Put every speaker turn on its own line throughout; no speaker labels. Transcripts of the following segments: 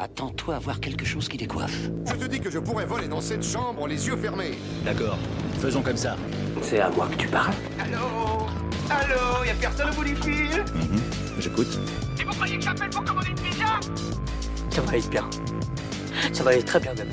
Attends-toi à voir quelque chose qui décoiffe.
Je te dis que je pourrais voler dans cette chambre les yeux fermés.
D'accord, faisons comme ça.
C'est à moi que tu parles
Allô Allô Y'a personne au bout du fil
J'écoute.
Et vous croyez que j'appelle pour commander une pizza
Ça va aller bien. Ça va aller très bien même.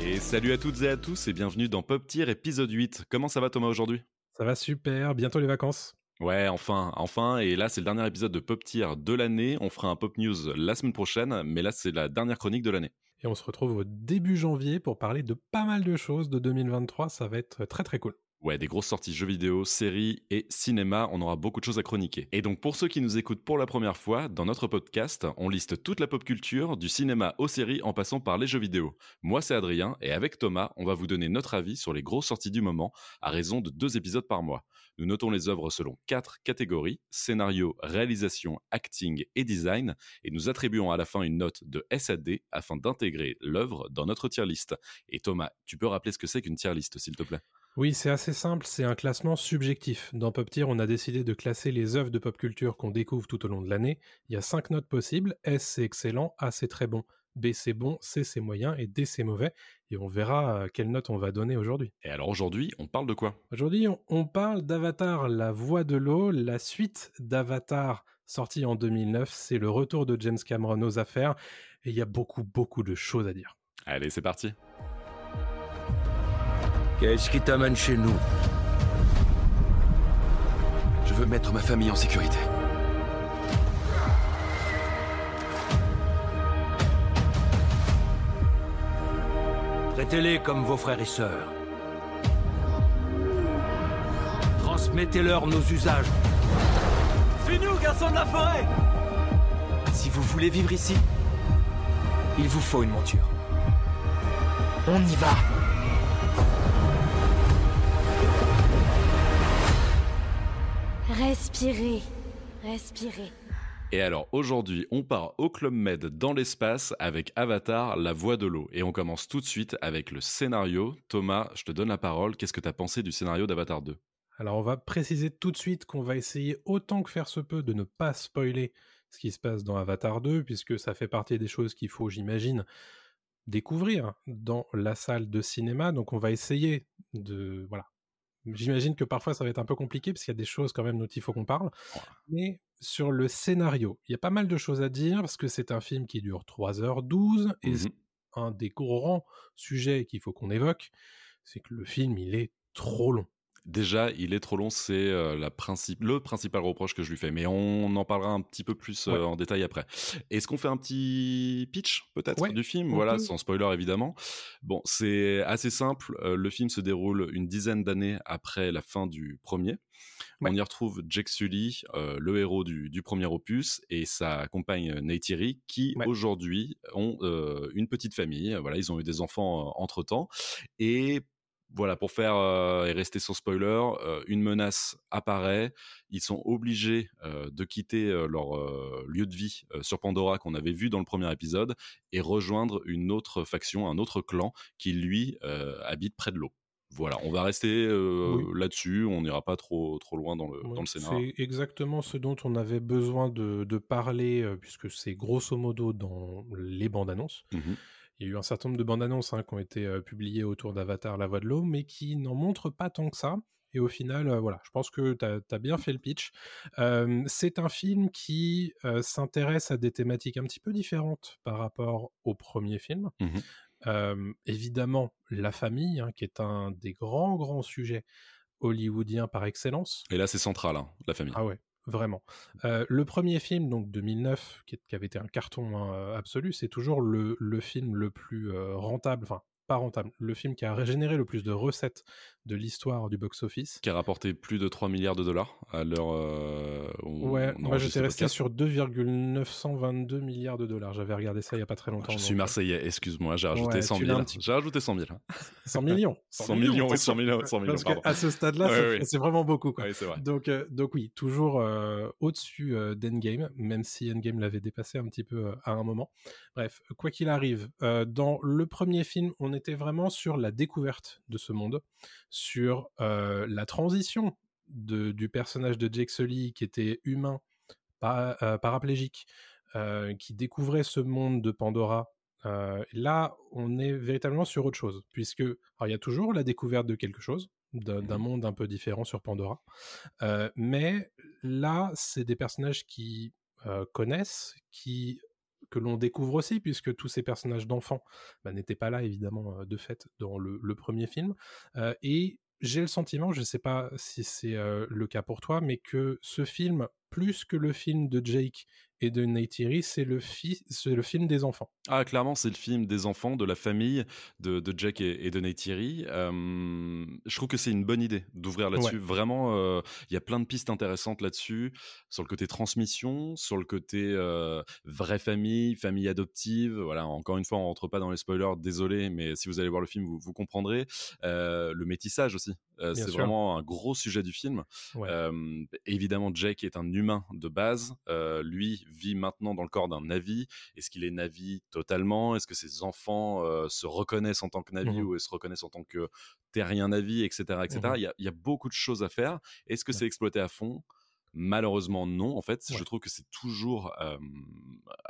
Et salut à toutes et à tous et bienvenue dans Pop Tier épisode 8. Comment ça va Thomas aujourd'hui?
Ça va super, bientôt les vacances.
Ouais, enfin, enfin, et là c'est le dernier épisode de Pop Tier de l'année. On fera un Pop News la semaine prochaine, mais là c'est la dernière chronique de l'année.
Et on se retrouve au début janvier pour parler de pas mal de choses de 2023, ça va être très très cool.
Ouais, des grosses sorties jeux vidéo, séries et cinéma, on aura beaucoup de choses à chroniquer. Et donc pour ceux qui nous écoutent pour la première fois, dans notre podcast, on liste toute la pop culture, du cinéma aux séries en passant par les jeux vidéo. Moi c'est Adrien, et avec Thomas, on va vous donner notre avis sur les grosses sorties du moment, à raison de deux épisodes par mois. Nous notons les œuvres selon quatre catégories, scénario, réalisation, acting et design, et nous attribuons à la fin une note de SAD afin d'intégrer l'œuvre dans notre tier list. Et Thomas, tu peux rappeler ce que c'est qu'une tier list s'il te plaît?
Oui, c'est assez simple, c'est un classement subjectif. Dans Pop Tier, on a décidé de classer les œuvres de pop culture qu'on découvre tout au long de l'année. Il y a cinq notes possibles, S c'est excellent, A c'est très bon, B c'est bon, C c'est moyen et D c'est mauvais. Et on verra quelle note on va donner aujourd'hui.
Et alors aujourd'hui, on parle de quoi?
Aujourd'hui, on, on parle d'Avatar, la voix de l'eau, la suite d'Avatar sortie en 2009. C'est le retour de James Cameron aux affaires. Et il y a beaucoup, beaucoup de choses à dire.
Allez, c'est parti.
Qu'est-ce qui t'amène chez nous
Je veux mettre ma famille en sécurité.
Traitez-les comme vos frères et sœurs. Transmettez-leur nos usages.
Suis-nous, garçon de la forêt
Si vous voulez vivre ici, il vous faut une monture. On y va
Respirez, respirez.
Et alors aujourd'hui, on part au Club Med dans l'espace avec Avatar, la voix de l'eau. Et on commence tout de suite avec le scénario. Thomas, je te donne la parole. Qu'est-ce que tu as pensé du scénario d'Avatar 2
Alors on va préciser tout de suite qu'on va essayer autant que faire se peut de ne pas spoiler ce qui se passe dans Avatar 2, puisque ça fait partie des choses qu'il faut, j'imagine, découvrir dans la salle de cinéma. Donc on va essayer de... Voilà. J'imagine que parfois ça va être un peu compliqué, parce qu'il y a des choses quand même dont il faut qu'on parle. Mais sur le scénario, il y a pas mal de choses à dire, parce que c'est un film qui dure 3h12, et
Mhm.
un des grands sujets qu'il faut qu'on évoque, c'est que le film, il est trop long.
Déjà, il est trop long, c'est euh, la principe, le principal reproche que je lui fais. Mais on en parlera un petit peu plus euh,
Ouais.
en détail après. Est-ce qu'on fait un petit pitch peut-être
Ouais,
du film? Voilà, sans spoiler évidemment. Bon, c'est assez simple. euh, le film se déroule une dizaine d'années après la fin du premier.
Ouais.
On y retrouve Jake Sully, le héros du, du premier opus, et sa compagne Neytiri, qui aujourd'hui ont une petite famille. Voilà, ils ont eu des enfants entre temps. Et voilà, pour faire euh, et rester sans spoiler, euh, une menace apparaît. Ils sont obligés euh, de quitter leur lieu de vie sur Pandora qu'on avait vu dans le premier épisode et rejoindre une autre faction, un autre clan qui lui habite près de l'eau. Voilà, on va rester
Oui.
là-dessus. On n'ira pas trop trop loin dans le dans le scénario.
C'est exactement ce dont on avait besoin de, de parler, puisque c'est grosso modo dans les bandes annonces.
Mhm.
Il y a eu un certain nombre de bandes annonces hein, qui ont été euh, publiées autour d'Avatar La Voix de l'eau, mais qui n'en montrent pas tant que ça. Et au final, euh, voilà, je pense que tu as, bien fait le pitch. Euh, c'est un film qui s'intéresse à des thématiques un petit peu différentes par rapport au premier film. Euh, évidemment, la famille, hein, qui est un des grands, grands sujets hollywoodiens par excellence.
Et là, c'est central, hein, la famille.
Ah ouais, vraiment. Euh, le premier film, donc 2009, qui, avait été un carton hein, absolu, c'est toujours le, le film le plus euh, rentable, enfin pas rentable, le film qui a régénéré le plus de recettes de l'histoire du box-office.
Qui a rapporté plus de 3 milliards de dollars à l'heure euh,
Ouais, moi j'étais resté sur 2,922 milliards de dollars. J'avais regardé ça il y a pas très longtemps.
Je
donc,
suis
euh,
Marseillais, excuse-moi, j'ai rajouté
Ouais,
100
tu l'as
000.
un petit peu.
J'ai rajouté 100 000.
100 millions.
100 millions, oui, 100
attention.
millions, 100 millions,
Parce qu'à ce stade-là,
Ouais,
c'est vraiment beaucoup. Quoi.
Vrai.
Donc, euh, donc oui, toujours euh, au-dessus d'Endgame, même si Endgame l'avait dépassé un petit peu à un moment. Bref, quoi qu'il arrive, dans le premier film, on était vraiment sur la découverte de ce monde, sur euh, la transition de, du personnage de Jake Sully qui était humain, euh, paraplégique, euh, qui découvrait ce monde de Pandora. Là, on est véritablement sur autre chose, puisque il y a toujours la découverte de quelque chose, d'un d'un monde un peu différent sur Pandora, mais là, c'est des personnages qui connaissent, qui que l'on découvre aussi, puisque tous ces personnages d'enfants bah, n'étaient pas là, évidemment, euh, de fait, dans le, premier film. Euh, et j'ai le sentiment, je ne sais pas si c'est euh, le cas pour toi, mais que ce film, plus que le film de Jake et de Neytiri, c'est le, fi- c'est le film des enfants.
Ah, clairement, c'est le film des enfants, de la famille, de, de Jack et, et de Neytiri. Euh, je trouve que c'est une bonne idée d'ouvrir là-dessus.
Ouais.
Vraiment, euh, il y a plein de pistes intéressantes là-dessus, sur le côté transmission, sur le côté euh, vraie famille, famille adoptive. Voilà, encore une fois, on rentre pas dans les spoilers, désolé, mais si vous allez voir le film, vous, vous comprendrez. Le métissage aussi, c'est vraiment un gros sujet du film.
Ouais.
Évidemment, Jake est un humain de base. Lui vit maintenant dans le corps d'un Navi? Est-ce qu'il est Navi totalement? Est-ce que ses enfants euh, se reconnaissent en tant que Navi
Mhm.
ou se reconnaissent en tant que terrien Navi, etc. etc.
Mhm.
il, y a, il y a beaucoup de choses à faire. Est-ce que
Ouais.
c'est exploité à fond? Malheureusement, non. En fait,
Ouais.
je trouve que c'est toujours euh,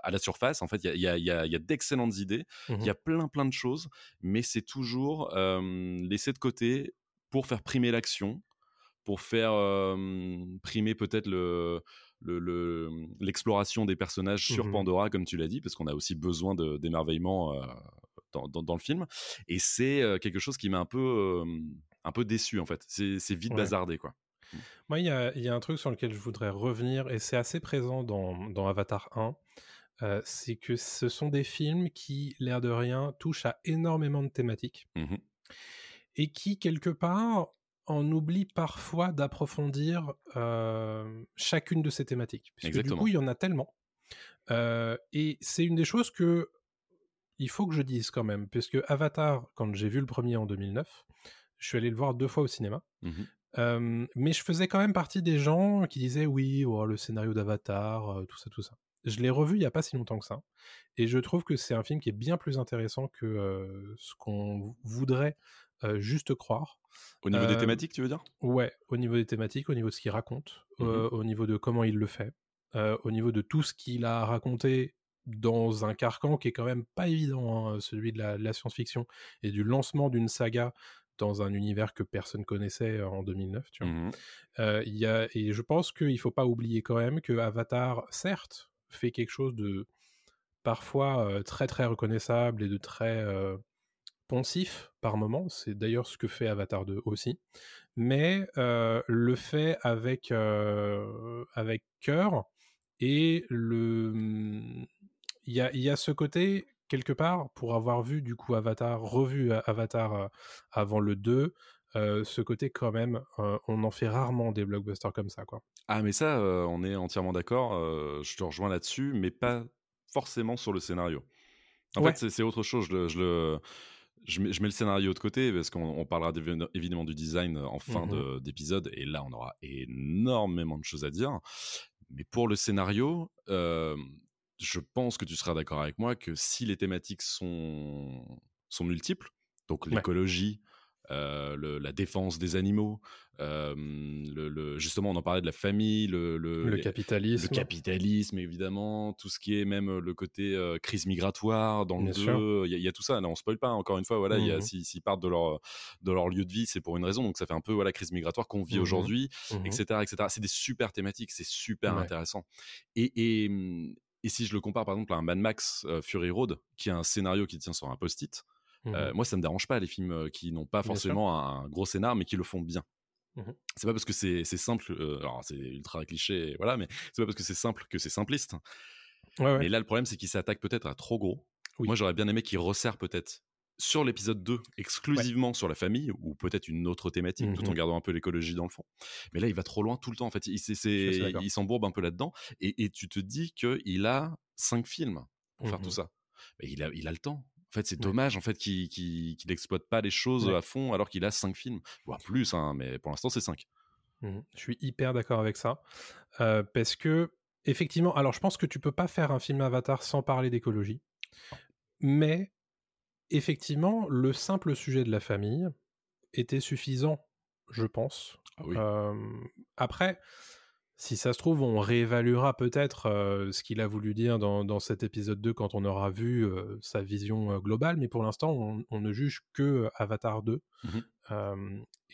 à la surface. En fait, il y a, y y d'excellentes idées. Il y a plein, plein de choses, mais c'est toujours euh, laissé de côté pour faire primer l'action, pour faire euh, primer peut-être le le- le- l'exploration des personnages sur
Mhm.
Pandora, comme tu l'as dit, parce qu'on a aussi besoin d'émerveillement euh, dans, dans- dans le film. Et c'est euh, quelque chose qui m'a un peu, euh, un peu déçu, en fait. C'est vite
Ouais.
bazardé, quoi.
Moi, il y a, il y a un truc sur lequel je voudrais revenir, et c'est assez présent dans, dans Avatar 1, euh, c'est que ce sont des films qui, l'air de rien, touchent à énormément de thématiques,
Mhm.
et qui, quelque part, en oublient parfois d'approfondir euh, chacune de ces thématiques. Puisque
Exactement.
du coup, il y en a tellement. Euh, et c'est une des choses que il faut que je dise quand même, puisque Avatar, quand j'ai vu le premier en 2009, je suis allé le voir deux fois au cinéma.
Mhm.
Euh, mais je faisais quand même partie des gens qui disaient oui, oh, le scénario d'Avatar, tout ça, tout ça. Je l'ai revu il n'y a pas si longtemps que ça. Et je trouve que c'est un film qui est bien plus intéressant que ce qu'on voudrait euh, juste croire.
Au niveau des
Euh,
thématiques, tu veux dire?
Ouais, au niveau des thématiques, au niveau de ce qu'il raconte, euh, au niveau de comment il le fait, au niveau de tout ce qu'il a raconté dans un carcan qui est quand même pas évident, hein, celui de la, science-fiction, et du lancement d'une saga dans un univers que personne connaissait en 2009, tu vois.
Mhm.
Euh, il y a, et je pense qu'il faut pas oublier quand même que Avatar, certes, fait quelque chose de parfois euh, très très reconnaissable et de très euh, poncif par moment. C'est d'ailleurs ce que fait Avatar 2 aussi. Mais euh, le fait avec, euh, avec cœur et le. Il y a, y a ce côté, quelque part, pour avoir vu du coup Avatar, revu euh, Avatar euh, avant le 2, euh, ce côté quand même, euh, on en fait rarement des blockbusters comme ça, quoi.
Ah, mais ça, on est entièrement d'accord. je te rejoins là-dessus, mais pas forcément sur le scénario. En
Ouais.
fait, c'est- autre chose. Je le- je mets, je mets le scénario de côté parce qu'on on parlera évidemment du design en fin de- d'épisode et là, on aura énormément de choses à dire. Mais pour le scénario, euh, je pense que tu seras d'accord avec moi que si les thématiques sont, sont multiples, donc l'écologie, euh, le- la défense des animaux, euh, le, le- justement, on en parlait de la famille, le,
capitalisme.
le capitalisme, évidemment, tout ce qui est même euh, le côté euh, crise migratoire dans le. 2, il y, a- il y a tout ça. Là, on spoil pas, encore une fois, voilà,
Mhm.
s'ils partent de leur, de leur lieu de vie, c'est pour une raison, donc ça fait un peu voilà, crise migratoire qu'on vit
Mhm.
aujourd'hui,
Mhm.
etc. etc. C'est des super thématiques, c'est super
Ouais.
intéressant. Et, et, et si je le compare par exemple à un Mad Max Fury Road, qui a un scénario qui tient sur un post-it,
Mhm.
euh, moi ça me dérange pas les films euh, qui n'ont pas forcément un, gros scénar, mais qui le font bien.
Mhm.
C'est pas parce que c'est simple, euh, alors c'est ultra cliché, voilà, mais c'est pas parce que c'est simple que c'est simpliste.
Ouais, ouais.
Mais là, le problème, c'est qu'il s'attaque peut-être à trop gros.
Oui.
Moi, j'aurais bien aimé qu'il resserre peut-être sur l'épisode 2, exclusivement sur la famille, ou peut-être une autre thématique, tout en gardant un peu l'écologie dans le fond. Mais là, il va trop loin tout le temps, en fait. Il, s'embourbe un peu là-dedans. Et, et tu te dis qu'il a cinq films pour faire tout ça. Mais il a, il a le temps. En fait, c'est dommage en fait qu'il qu'il qu'il exploite pas les choses
Ouais.
à fond alors qu'il a cinq films, voire plus. Hein, mais pour l'instant, c'est cinq.
Mhm. Je suis hyper d'accord avec ça. Euh, parce que, effectivement, alors je pense que tu peux pas faire un film Avatar sans parler d'écologie. Mais, effectivement, le simple sujet de la famille était suffisant, je pense.
Ah oui.
Euh, après, si ça se trouve, on réévaluera peut-être euh, ce qu'il a voulu dire dans, dans, cet épisode 2 quand on aura vu euh, sa vision euh, globale, mais pour l'instant, on, on, ne juge que Avatar 2
mmh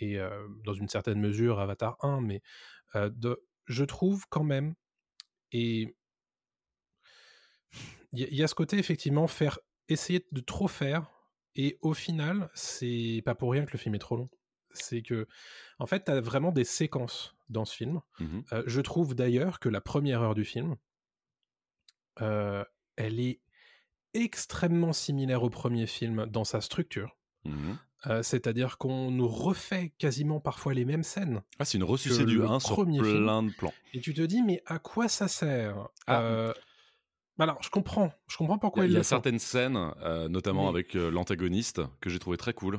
et dans une certaine mesure Avatar 1, mais de, je trouve quand même, et il y, y, a ce côté effectivement, faire essayer de trop faire, et au final, c'est pas pour rien que le film est trop long. C'est que, en fait, tu as vraiment des séquences dans ce film.
Mmh
Euh, je trouve d'ailleurs que la première heure du film, euh, elle est extrêmement similaire au premier film dans sa structure.
Mmh
Euh, C'est-à-dire qu'on nous refait quasiment parfois les mêmes scènes.
Ah, c'est une ressucée du 1 sur plein
film.
de plans.
Et tu te dis, mais à quoi ça sert?
Ah.
Euh, Alors, je comprends. Je comprends pourquoi
Il y a, il y a certaines scènes, notamment
Mais-
avec l'antagoniste, que j'ai trouvé très cool.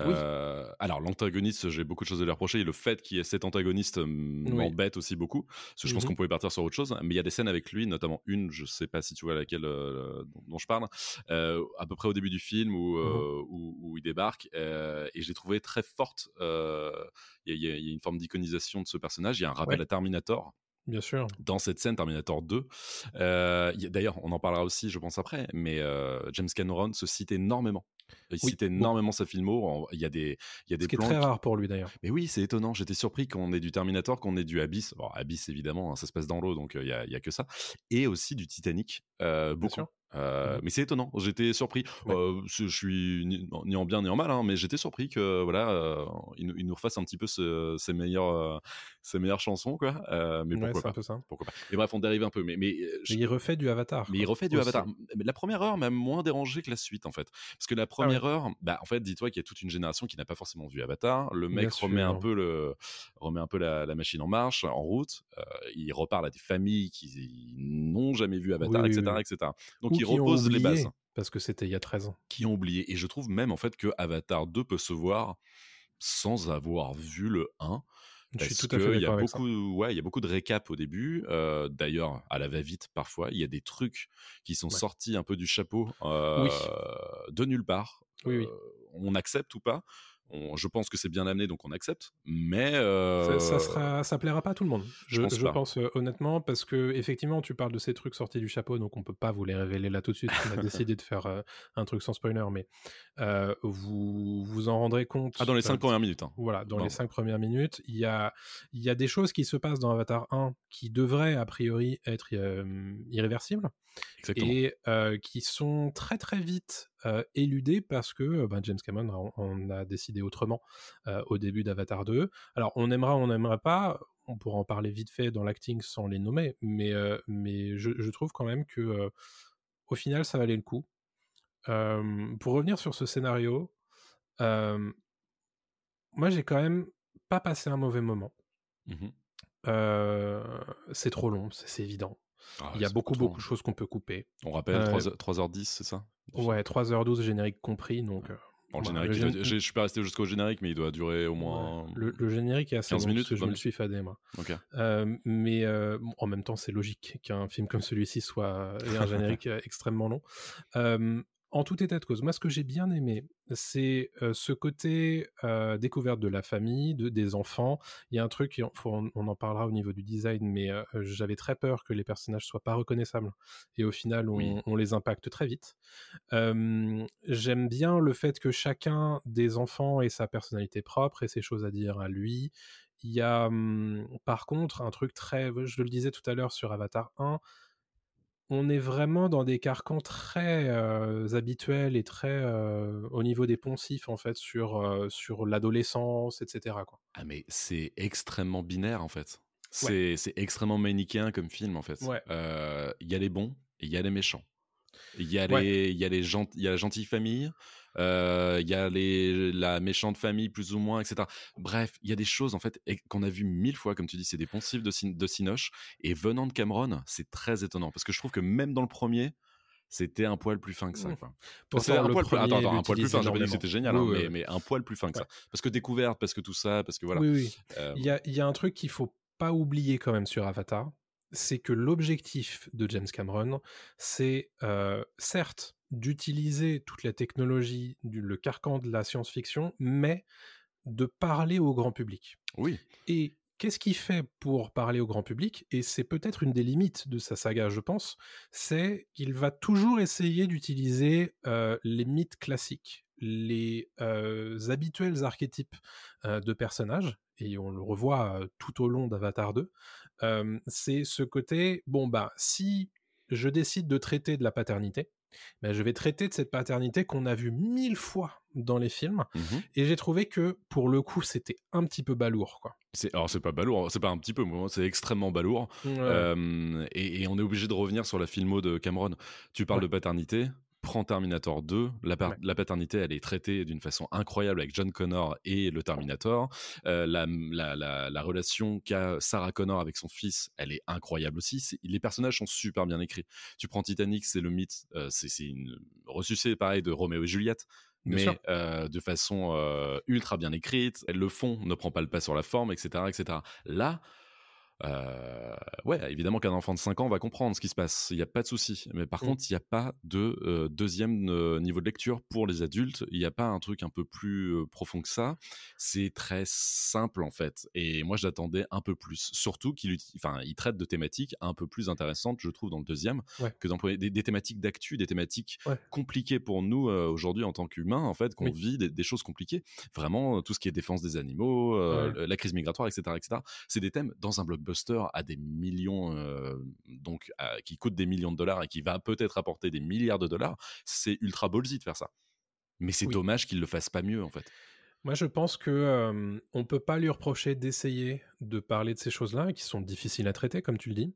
Oui.
Euh, alors l'antagoniste, j'ai beaucoup de choses à lui reprocher. Et le fait qu'il y ait cet antagoniste euh, m'embête aussi beaucoup. Parce que je pense
Mhm.
qu'on pouvait partir sur autre chose. Mais il y a des scènes avec lui, notamment une, je sais pas si tu vois laquelle euh, dont, dont je parle, euh, à peu près au début du film où,
Mhm.
où, où il débarque. et je l'ai trouvé très forte. Il y, a- il y a une forme d'iconisation de ce personnage. Il y a un rappel
Ouais.
à Terminator
Bien sûr.
dans cette scène Terminator 2. Euh, il y a- D'ailleurs, on en parlera aussi, je pense, après, mais euh, James Cameron se cite énormément. Il
Oui,
cite énormément sa filmo. Il y a des, il y a des
Ce qui est très
qui-
rare pour lui d'ailleurs.
Mais oui, c'est étonnant. J'étais surpris qu'on ait du Terminator, qu'on ait du Abyss. Bon, Abyss, évidemment, hein, ça se passe dans l'eau, donc euh, il y, a, y a que ça. Et aussi du Titanic, euh, beaucoup. Euh,
Mhm.
Mais c'est étonnant. J'étais surpris.
Ouais.
Euh, je suis ni, ni en bien ni en mal, hein, mais j'étais surpris que voilà, euh, il, nous- il nous refasse un petit peu ce- ses meilleures, euh, ses meilleures chansons, quoi. Euh, mais
Ouais,
pourquoi
un
pas
peu ça.
Pourquoi pas Mais bref, on dérive un peu. Mais, mais, euh, je-
Mais il refait du Avatar.
mais il refait du
aussi.
Avatar. Mais la première heure m'a moins dérangé que la suite, en fait. Parce que la première heure, bah, en fait, dis-toi qu'il y a toute une génération qui n'a pas forcément vu Avatar. Le mec
Bien
remet un peu, le, remet un peu la, la machine en marche, en route. Euh, il reparle à des familles qui n'ont jamais vu Avatar,
Oui,
etc.,
oui.
etc. Donc
Ou qui ont
repose les bases
Parce que c'était il y a 13 ans.
qui ont oublié. Et je trouve même, en fait, que Avatar 2 peut se voir sans avoir vu le 1.
Je suis tout à fait
qu'il y a beaucoup, ouais, il y a beaucoup de récaps au début. Euh, D'ailleurs, à la va-vite parfois, il y a des trucs qui sont
Ouais.
sortis un peu du chapeau, euh, de nulle part.
Oui, oui.
Euh, on accepte ou pas. On- je pense que c'est bien amené, donc on accepte. Mais
Ça,
euh,
ça sera, ça plaira pas à tout le monde.
je
Je,
pense
je
pas.
pense euh, honnêtement parce que effectivement, tu parles de ces trucs sortis du chapeau, donc on peut pas vous les révéler là tout de suite. On a décidé de faire euh, un truc sans spoiler, mais euh, vous vous en rendrez compte.
ah, dans les cinq
euh,
premières minutes. hein.
Voilà, dans les cinq premières minutes, il y a, il y a des choses qui se passent dans Avatar 1 qui devraient a priori être euh, irréversibles
Exactement.
et euh, qui sont très très vite euh, éludées parce que ben, James Cameron en, en a décidé autrement euh, au début d'Avatar 2. Alors on aimera, on n'aimera pas, on pourra en parler vite fait dans l'acting sans les nommer, mais, mais je, je trouve quand même que au final ça valait le coup. Pour revenir sur ce scénario, moi j'ai quand même pas passé un mauvais moment. Euh, c'est trop long, c'est évident.
Ah,
Il y a beaucoup, beaucoup de choses qu'on peut couper.
On rappelle
Euh,
3, 3h10, c'est ça?
Ouais, 3h12 générique compris, donc... euh,
Bon, le générique,
le
il
gén-
je suis pas resté jusqu'au générique, mais il doit durer au
ouais,
moins
le, le générique est assez
15
long
minutes,
parce que je
20
me le suis fadé, moi.
Ok.
Euh, mais euh, en même temps, c'est logique qu'un film comme celui-ci soit ait un générique euh, extrêmement long. En tout état de cause, moi, ce que j'ai bien aimé, c'est euh, ce côté euh, découverte de la famille, de, des enfants. Il y a un truc, on, on en parlera au niveau du design, mais euh, j'avais très peur que les personnages soient pas reconnaissables. Et au final, on,
Oui.
on les impacte très vite. J'aime bien le fait que chacun des enfants ait sa personnalité propre et ses choses à dire à lui. Il y a hum, par contre un truc très, je le disais tout à l'heure sur Avatar 1, on est vraiment dans des carcans très euh, habituels et très euh, au niveau des poncifs en fait sur, euh, sur l'adolescence, etc. Quoi.
Ah, mais c'est extrêmement binaire en fait. C'est extrêmement manichéen comme film en fait.
Ouais.
Il y a les bons et il y a les méchants. Il y, a les- il y, a les il y a la gentille famille, il y a les, la méchante famille plus ou moins, etc. Bref, il y a des choses en fait qu'on a vu mille fois, comme tu dis, c'est des poncifs de, de Cinoche. Et venant de Cameron, c'est très étonnant parce que je trouve que même dans le premier, c'était un poil plus fin que ça.
Mmh. Pourtant,
C'est un poil plus, attends, attends, un poil plus fin, j'ai pas dit que c'était génial,
Oui,
hein,
oui,
mais,
oui.
mais un poil plus fin que ça. Parce que découverte, parce que tout ça, parce que voilà.
Oui.
Euh,
Il y a, il y a un truc qu'il faut pas oublier quand même sur Avatar, c'est que l'objectif de James Cameron, c'est euh, certes d'utiliser toute la technologie, du, le carcan de la science-fiction, mais de parler au grand public.
oui.
Et qu'est-ce qu'il fait pour parler au grand public Et c'est peut-être une des limites de sa saga, je pense, c'est qu'il va toujours essayer d'utiliser euh, les mythes classiques, les euh, habituels archétypes euh, de personnages, et on le revoit tout au long d'Avatar 2. c'est ce côté, bon bah si je décide de traiter de la paternité, ben, je vais traiter de cette paternité qu'on a vue mille fois dans les films.
Mmh
Et j'ai trouvé que, pour le coup, c'était un petit peu balourd, quoi.
C'est, alors c'est pas balourd, c'est pas un petit peu, c'est extrêmement balourd. Euh, et, et, on est obligé de revenir sur la filmo de Cameron. Tu parles de paternité, prends Terminator 2, la, la, paternité, elle est traitée d'une façon incroyable avec John Connor et le Terminator. Euh, la, la, la, relation qu'a Sarah Connor avec son fils, elle est incroyable aussi. les personnages sont super bien écrits. Tu prends Titanic, c'est le mythe, euh, c'est une ressuscité pareil de Roméo et Juliette mais euh, de façon euh, ultra bien écrite. Le fond ne prend pas le pas sur la forme, etc., etc. Là, euh, ouais, évidemment qu'un enfant de 5 ans va comprendre ce qui se passe, il n'y a pas de souci. Mais par mmh. contre, il n'y a pas de euh, deuxième euh, niveau de lecture pour les adultes, il n'y a pas un truc un peu plus profond que ça. C'est très simple en fait. Et moi, j'attendais un peu plus. Surtout qu'il enfin, il traite de thématiques un peu plus intéressantes, je trouve, dans le deuxième, que dans des, des thématiques d'actu, des thématiques compliquées pour nous aujourd'hui en tant qu'humains, en fait, qu'on vit des, choses compliquées. Vraiment, tout ce qui est défense des animaux, la crise migratoire, etc., etc. C'est des thèmes dans un blockbuster à des millions, euh, donc qui coûte des millions de dollars et qui va peut-être apporter des milliards de dollars, c'est ultra ballsy de faire ça. Mais c'est dommage qu'il le fasse pas mieux en fait.
Moi, je pense que euh, on peut pas lui reprocher d'essayer de parler de ces choses-là qui sont difficiles à traiter, comme tu le dis.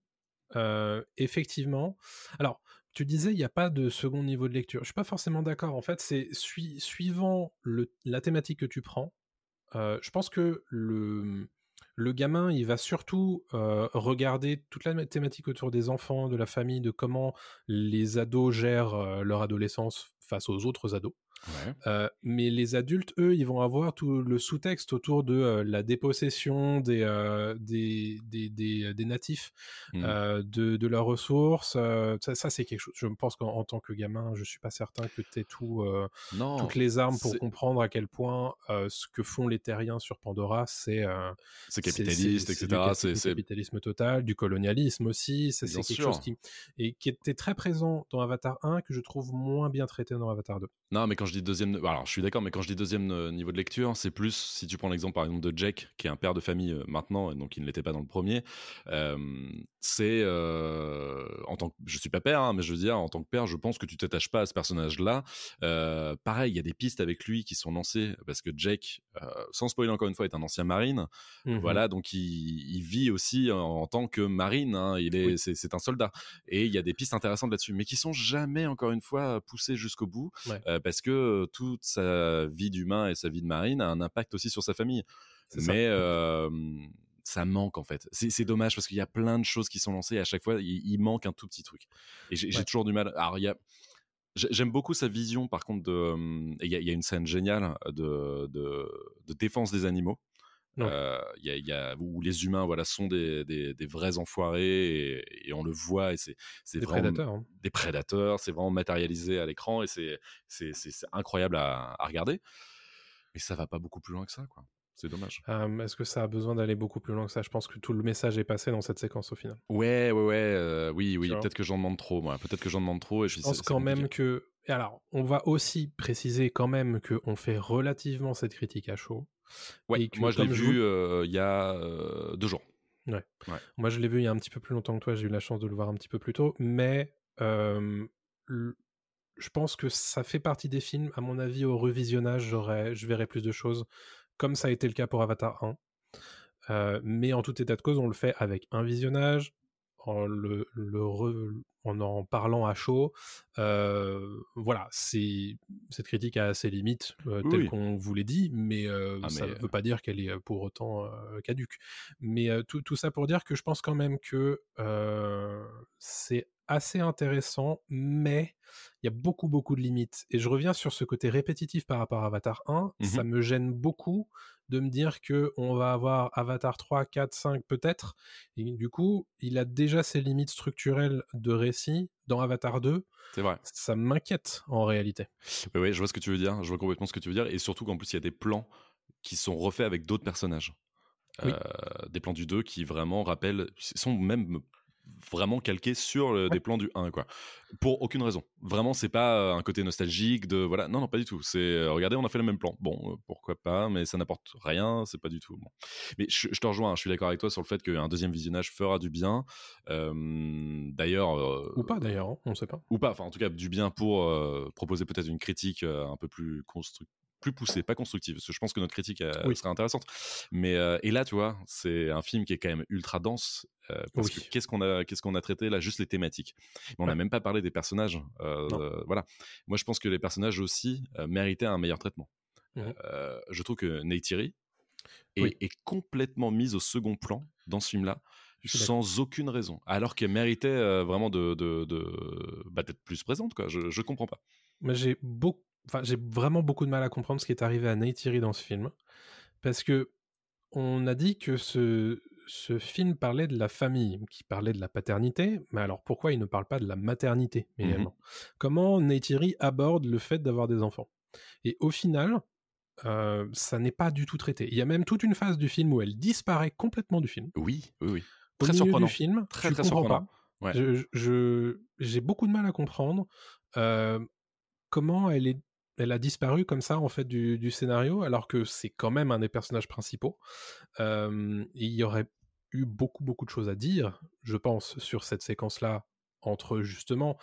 Euh, effectivement. Alors, tu disais, il n'y a pas de second niveau de lecture. Je suis pas forcément d'accord. En fait, c'est suivant le, la thématique que tu prends. je pense que le, le gamin, il va surtout regarder toute la thématique autour des enfants, de la famille, de comment les ados gèrent leur adolescence face aux autres ados. Euh, mais les adultes, eux, ils vont avoir tout le sous-texte autour de euh, la dépossession des, euh, des, des, des, natifs, mmh. de, de, leurs ressources. ça, ça c'est quelque chose. Je pense qu'en tant que gamin, je suis pas certain que tu aies tout, toutes les armes pour comprendre à quel point ce que font les terriens sur Pandora, c'est
c'est capitaliste, etc.
C'est du capitalisme total, du colonialisme aussi. C'est quelque chose qui, et qui était très présent dans Avatar 1 que je trouve moins bien traité dans Avatar 2.
Non, mais quand je dis deuxième, alors je suis d'accord, mais quand je dis deuxième euh, niveau de lecture, c'est plus si tu prends l'exemple par exemple de Jack, qui est un père de famille euh, maintenant, donc il ne l'était pas dans le premier. Euh, c'est en tant que, je suis pas père, hein, mais je veux dire en tant que père, je pense que tu t'attaches pas à ce personnage-là. pareil, il y a des pistes avec lui qui sont lancées parce que Jack, sans spoiler encore une fois, est un ancien marine. Mmh voilà, donc il, vit aussi en, tant que marine. Hein, il est, c'est un soldat, et il y a des pistes intéressantes là-dessus, mais qui sont jamais encore une fois poussées jusqu'au bout parce que toute sa vie d'humain et sa vie de marine a un impact aussi sur sa famille. Mais ça manque en fait. C'est dommage parce qu'il y a plein de choses qui sont lancées et à chaque fois il, manque un tout petit truc. Et j'ai toujours du mal. Alors il y a J'aime beaucoup sa vision, par contre, de. Il y, a une scène géniale de, de, défense des animaux. Euh, y y a, où les humains voilà, sont des, des, vrais enfoirés et, on le voit et c'est
des prédateurs. Hein.
Des prédateurs, c'est vraiment matérialisé à l'écran et c'est incroyable à, à, regarder. Mais ça va pas beaucoup plus loin que ça, quoi. C'est dommage.
Est-ce que ça a besoin d'aller beaucoup plus loin que ça? Je pense que tout le message est passé dans cette séquence au final.
Ouais, ouais, ouais. Euh, oui, oui. Peut-être que j'en demande trop, moi. Peut-être que j'en demande trop. Et
je, pense quand même que. Alors, on va aussi préciser quand même qu'on fait relativement cette critique à chaud.
Ouais, moi je l'ai vu euh, il y a euh, deux jours.
Ouais. Moi je l'ai vu il y a un petit peu plus longtemps que toi, j'ai eu la chance de le voir un petit peu plus tôt, mais je pense que ça fait partie des films, à mon avis, au revisionnage, je verrai plus de choses, comme ça a été le cas pour Avatar 1. Euh, mais en tout état de cause, on le fait avec un visionnage, en, le, en en parlant à chaud. Euh, voilà, c'est cette critique a ses limites, euh, telles qu'on vous l'a dit, mais ah, ça ne veut pas dire qu'elle est pour autant caduque. Mais tout, tout, ça pour dire que je pense quand même que c'est assez intéressant, mais il y a beaucoup, beaucoup de limites. Et je reviens sur ce côté répétitif par rapport à Avatar 1. Mmh ça me gêne beaucoup de me dire que on va avoir Avatar 3, 4, 5 peut-être. Et du coup, il a déjà ses limites structurelles de récit dans Avatar 2.
C'est vrai.
Ça m'inquiète en réalité.
Oui, je vois ce que tu veux dire. Je vois complètement ce que tu veux dire. Et surtout qu'en plus, il y a des plans qui sont refaits avec d'autres personnages.
Oui.
Euh, des plans du 2 qui vraiment rappellent, sont même vraiment calqués sur le- des plans du 1 quoi. Pour aucune raison. Vraiment c'est pas euh, un côté nostalgique de voilà. Non non pas du tout. C'est euh, regardez on a fait le même plan. Bon euh, pourquoi pas mais ça n'apporte rien c'est pas du tout bon. mais je, je te rejoins hein, je suis d'accord avec toi sur le fait qu'un deuxième visionnage fera du bien. Euh, d'ailleurs euh,
Ou pas d'ailleurs, hein, on sait pas.
ou pas, enfin en tout cas du bien pour proposer peut-être une critique un peu plus constructive plus poussée, pas constructive, parce que je pense que notre critique euh,
Oui.
serait intéressante. Mais euh, et là, tu vois, c'est un film qui est quand même ultra dense. euh, parce
Oui.
que qu'est-ce qu'on a, qu'est-ce qu'on a traité là, juste les thématiques. Mais on n'a
Ouais.
même pas parlé des personnages. euh, voilà. Moi, je pense que les personnages aussi méritaient un meilleur traitement. Je trouve que Neytiri est,
Oui.
est complètement mise au second plan dans ce film-là sans aucune raison, alors qu'elle méritait euh, vraiment de, de, de- bah, d'être plus présente. Quoi. Je, je comprends pas.
J'ai beaucoup, enfin, j'ai vraiment beaucoup de mal à comprendre ce qui est arrivé à Neytiri dans ce film, parce que on a dit que ce, ce film parlait de la famille, qui parlait de la paternité, mais alors pourquoi il ne parle pas de la maternité
Mhm.
également? Comment Neytiri aborde le fait d'avoir des enfants? Et au final, euh, ça n'est pas du tout traité. Il y a même toute une phase du film où elle disparaît complètement du film.
Oui, oui, oui.
Au
Très surprenant.
du film,
Très, très surprenant.
pas.
Ouais.
Je- je- j'ai beaucoup de mal à comprendre euh, comment elle est elle a disparu comme ça en fait du, scénario alors que c'est quand même un des personnages principaux il y aurait eu beaucoup beaucoup de choses à dire je pense sur cette séquence là entre justement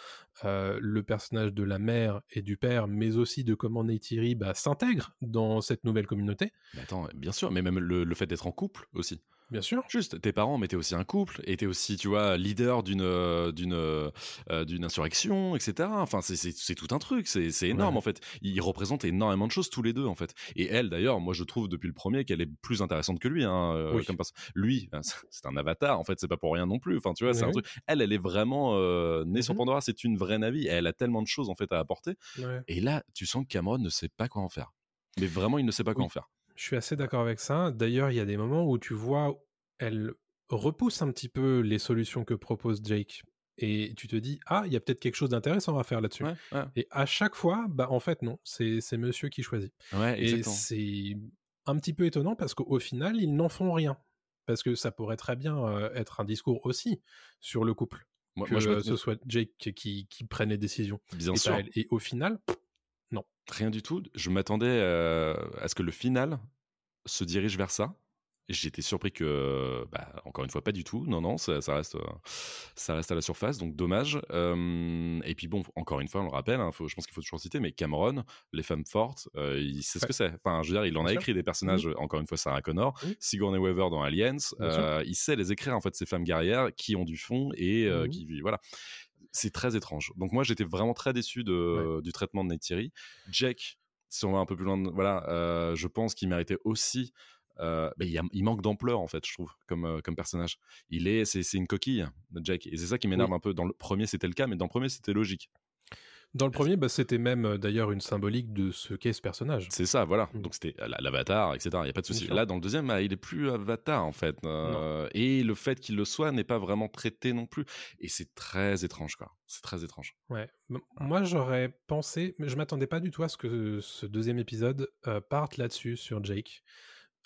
euh, le personnage de la mère et du père mais aussi de comment Neytiri bah, s'intègre dans cette nouvelle communauté
Mais attends, bien sûr, mais même le fait d'être en couple aussi.
Bien sûr
Juste, tes parents, mais t'es aussi un couple, et t'es aussi, tu vois, leader d'une euh, d'une euh, euh, d'une insurrection, etc. Enfin, c'est- tout un truc, c'est c'est énorme
Ouais.
en fait. Ils représentent énormément de choses tous les deux en fait. Et elle, d'ailleurs, moi je trouve depuis le premier qu'elle est plus intéressante que lui. Hein,
Oui.
comme lui, ben, c'est- un avatar en fait, c'est pas pour rien non plus. Enfin, tu vois, c'est
Oui,
un truc. Elle, elle est vraiment euh, née sur
Mhm.
Pandora, c'est une vraie Navi. Et elle a tellement de choses en fait à apporter.
Ouais.
Et là, tu sens que Cameron ne sait pas quoi en faire. Mais vraiment, il ne sait pas quoi
Oui.
en faire.
Je suis assez d'accord avec ça. D'ailleurs, il y a des moments où tu vois, elle repousse un petit peu les solutions que propose Jake. Et tu te dis, ah, il y a peut-être quelque chose d'intéressant à faire là-dessus.
Ouais, ouais,
Et à chaque fois, bah en fait, non, c'est monsieur qui choisit.
ouais,
Et c'est un petit peu étonnant parce qu'au final, ils n'en font rien. Parce que ça pourrait très bien euh, être un discours aussi sur le couple.
Moi,
que
moi, je
euh, ce soit Jake qui, qui prenne les décisions.
bien
et,
sûr.
Et au final,
Rien du tout. Je m'attendais euh, à ce que le final se dirige vers ça. J'étais surpris que, bah, encore une fois, pas du tout. Non, non, ça, ça reste, euh, ça reste à la surface, donc dommage. Euh, et puis bon, encore une fois, on le rappelle, hein, faut- je pense qu'il faut toujours citer, mais Cameron, les femmes fortes, euh, il sait ce que c'est. Enfin, je veux dire, il en
Bien
a
sûr.
écrit des personnages. Encore une fois, Sarah Connor,
Oui.
Sigourney Weaver dans Aliens. Euh, il sait les écrire en fait, ces femmes guerrières qui ont du fond et
Mhm.
qui, voilà. C'est très étrange. Donc moi, j'étais vraiment très déçu de, du traitement de Neytiri. Jack, si on va un peu plus loin, de- voilà, euh, je pense qu'il méritait aussi. euh, il, y a- il manque d'ampleur en fait, je trouve, comme, euh, comme personnage. Il est, c'est, c'est une coquille, Jack, et c'est ça qui m'énerve
Oui.
un peu. Dans le premier, c'était le cas, mais dans le premier, c'était logique.
Dans le premier, bah, c'était même euh, d'ailleurs une symbolique de ce qu'est ce personnage.
C'est ça, voilà.
Mm.
Donc c'était la- l'avatar, etc. Il n'y a pas de souci. Là, dans le deuxième, ah, il est plus avatar en fait, Euh, et le fait qu'il le soit n'est pas vraiment traité non plus. Et c'est très étrange, quoi. C'est très étrange.
Ouais. Moi, j'aurais pensé, mais je m'attendais pas du tout à ce que ce deuxième épisode euh, parte là-dessus sur Jake.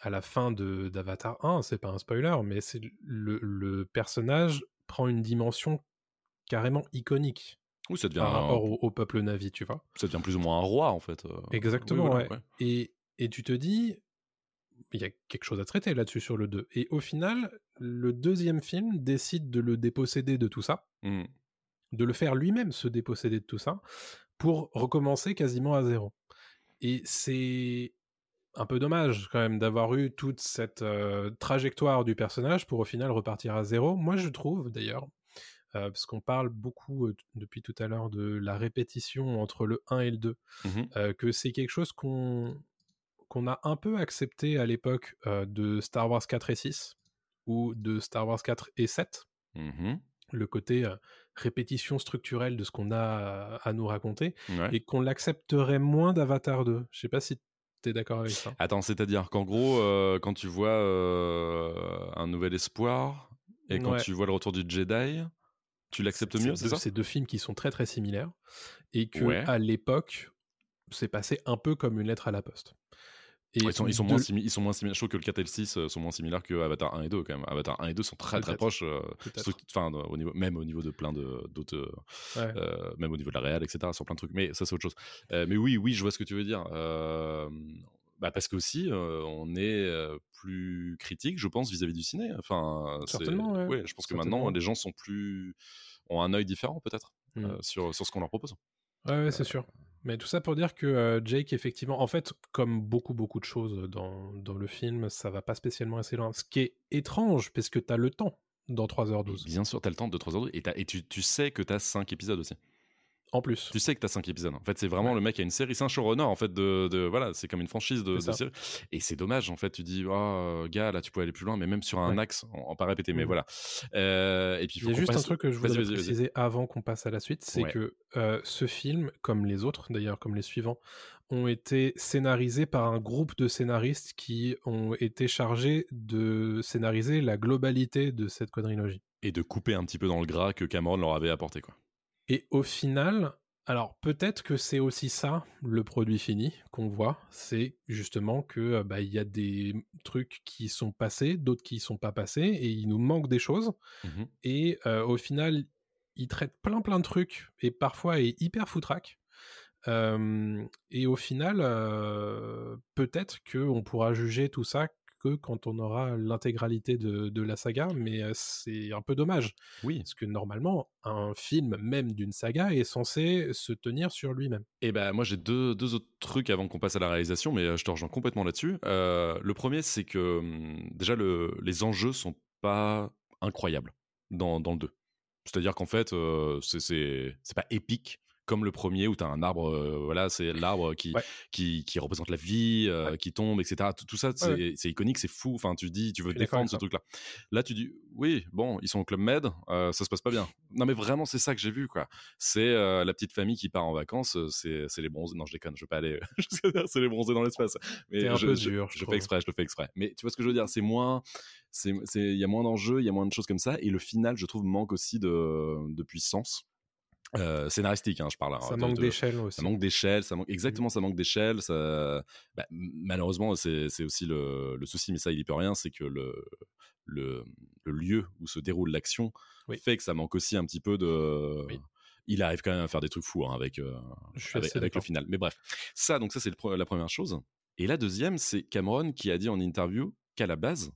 À la fin de d'Avatar 1, c'est pas un spoiler, mais c'est le, le personnage prend une dimension carrément iconique
Oui, ça devient,
par
un-
rapport au, au peuple Navi, tu vois.
ça devient plus ou moins un roi en fait. euh.
Exactement,
Oui, voilà,
ouais. Et, et tu te dis, il y a quelque chose à traiter là-dessus sur le 2. Et au final, le deuxième film décide de le déposséder de tout ça,
Mm.
de le faire lui-même se déposséder de tout ça, pour recommencer quasiment à zéro. Et c'est un peu dommage quand même d'avoir eu toute cette euh, trajectoire du personnage pour au final repartir à zéro. Moi je trouve d'ailleurs, euh, parce qu'on parle beaucoup euh, depuis tout à l'heure de la répétition entre le 1 et le 2,
Mhm.
euh, que c'est quelque chose qu'on qu'on a un peu accepté à l'époque de Star Wars 4 et 6, ou de Star Wars 4 et 7,
Mhm.
le côté répétition structurelle de ce qu'on a à, nous raconter,
Ouais.
et qu'on l'accepterait moins d'Avatar 2. Je sais pas si tu es d'accord avec ça.
Attends, c'est-à-dire qu'en gros, euh, quand tu vois euh, un nouvel espoir et quand
Ouais.
tu vois le retour du Jedi, tu l'acceptes mieux, c'est
deux-
ça?
C'est deux films qui sont très très similaires, et que
Ouais.
à l'époque, c'est passé un peu comme une lettre à la poste. Et
ils, sont, ils, sont
de-
moins ils sont moins similaires. Je trouve que le 4 et le 6 euh, sont moins similaires que Avatar 1 et 2 quand même. Avatar 1 et 2 sont très très proches. euh, Enfin, au niveau, même au niveau de plein de- d'autres. euh,
Ouais.
euh, même au niveau de la réal, etc. Sur plein de trucs. Mais ça, c'est autre chose. Euh, mais oui, oui, je vois ce que tu veux dire. Bah parce que aussi, euh, on est plus critique, je pense, vis-à-vis du ciné. Enfin,
Certainement, ouais.
je pense que maintenant, les gens sont plus ont un œil différent peut-être
Mm.
euh, sur, sur ce qu'on leur propose.
Ouais, ouais, c'est sûr. Mais tout ça pour dire que euh, Jake, effectivement, en fait, comme beaucoup, beaucoup de choses dans, dans le film, ça va pas spécialement assez loin. Ce qui est étrange, parce que t'as le temps dans 3h12.
Bien sûr, t'as le temps de 3 heures et, t'as- et tu, tu sais que t'as 5 épisodes aussi.
En plus.
Tu sais que t'as 5 épisodes. En fait, c'est vraiment le mec qui a une série. C'est un showrunner, en fait, de, de- voilà, c'est comme une franchise de, de série. Et c'est dommage, en fait. Tu dis, oh, gars, là, tu peux aller plus loin, mais même sur un
Ouais.
axe, on, on pas répéter, mais
Mhm.
voilà. Euh, et puis, il
y a juste un truc que je
vas-y.
préciser avant qu'on passe à la suite, c'est
Ouais.
que euh, ce film, comme les autres, d'ailleurs comme les suivants, ont été scénarisés par un groupe de scénaristes qui ont été chargés de scénariser la globalité de cette quadrilogie.
Et de couper un petit peu dans le gras que Cameron leur avait apporté, quoi.
Et au final, alors peut-être que c'est aussi ça le produit fini qu'on voit, c'est justement que euh, bah, il y a des trucs qui sont passés, d'autres qui sont pas passés, et il nous manque des choses.
Mhm.
Et euh, au final, il traite plein plein de trucs et parfois est hyper foutraque. Euh, et au final, euh, peut-être que on pourra juger tout ça que quand on aura l'intégralité de, de la saga, mais c'est un peu dommage.
Oui.
Parce que normalement, un film même d'une saga est censé se tenir sur lui-même.
Et ben moi j'ai deux, deux autres trucs avant qu'on passe à la réalisation, mais je te rejoins complètement là-dessus. Euh, le premier c'est que hum, déjà le, les enjeux sont pas incroyables dans, dans le 2. C'est-à-dire qu'en fait euh, c'est pas épique comme le premier où tu as un arbre, euh, voilà, c'est l'arbre qui,
Ouais.
qui, qui représente la vie, euh, qui tombe, etc. Tout, tout ça, c'est
Ouais,
iconique, c'est fou. Enfin, tu dis, tu veux défendre ce truc-là. Là, tu dis, oui, bon, ils sont au Club Med, euh, ça se passe pas bien. Non, mais vraiment, c'est ça que j'ai vu, quoi. C'est la petite famille qui part en vacances, c'est c'est les bronzés. Non, je déconne, je veux pas aller. c'est les bronzés dans l'espace. Mais
un
je,
peu
je-
dur,
je
je
fais exprès, je le fais exprès. Mais tu vois ce que je veux dire? C'est moins. c'est c'est- Il y a moins d'enjeux, il y a moins de choses comme ça. Et le final, je trouve, manque aussi de, de puissance. Euh, scénaristique, hein, je parle. hein,
Ça
de-
manque
de-
d'échelle aussi.
ça manque d'échelle, ça manque exactement, ça manque d'échelle. Ça, bah, malheureusement, c'est aussi le, le souci, mais ça, il y peut rien, c'est que le, le, le lieu où se déroule l'action
Oui.
fait que ça manque aussi un petit peu de.
Oui.
Il arrive quand même à faire des trucs fous hein, avec, euh, avec, le final. Mais bref, ça, donc ça, c'est la première chose. Et la deuxième, c'est Cameron qui a dit en interview qu'à la base,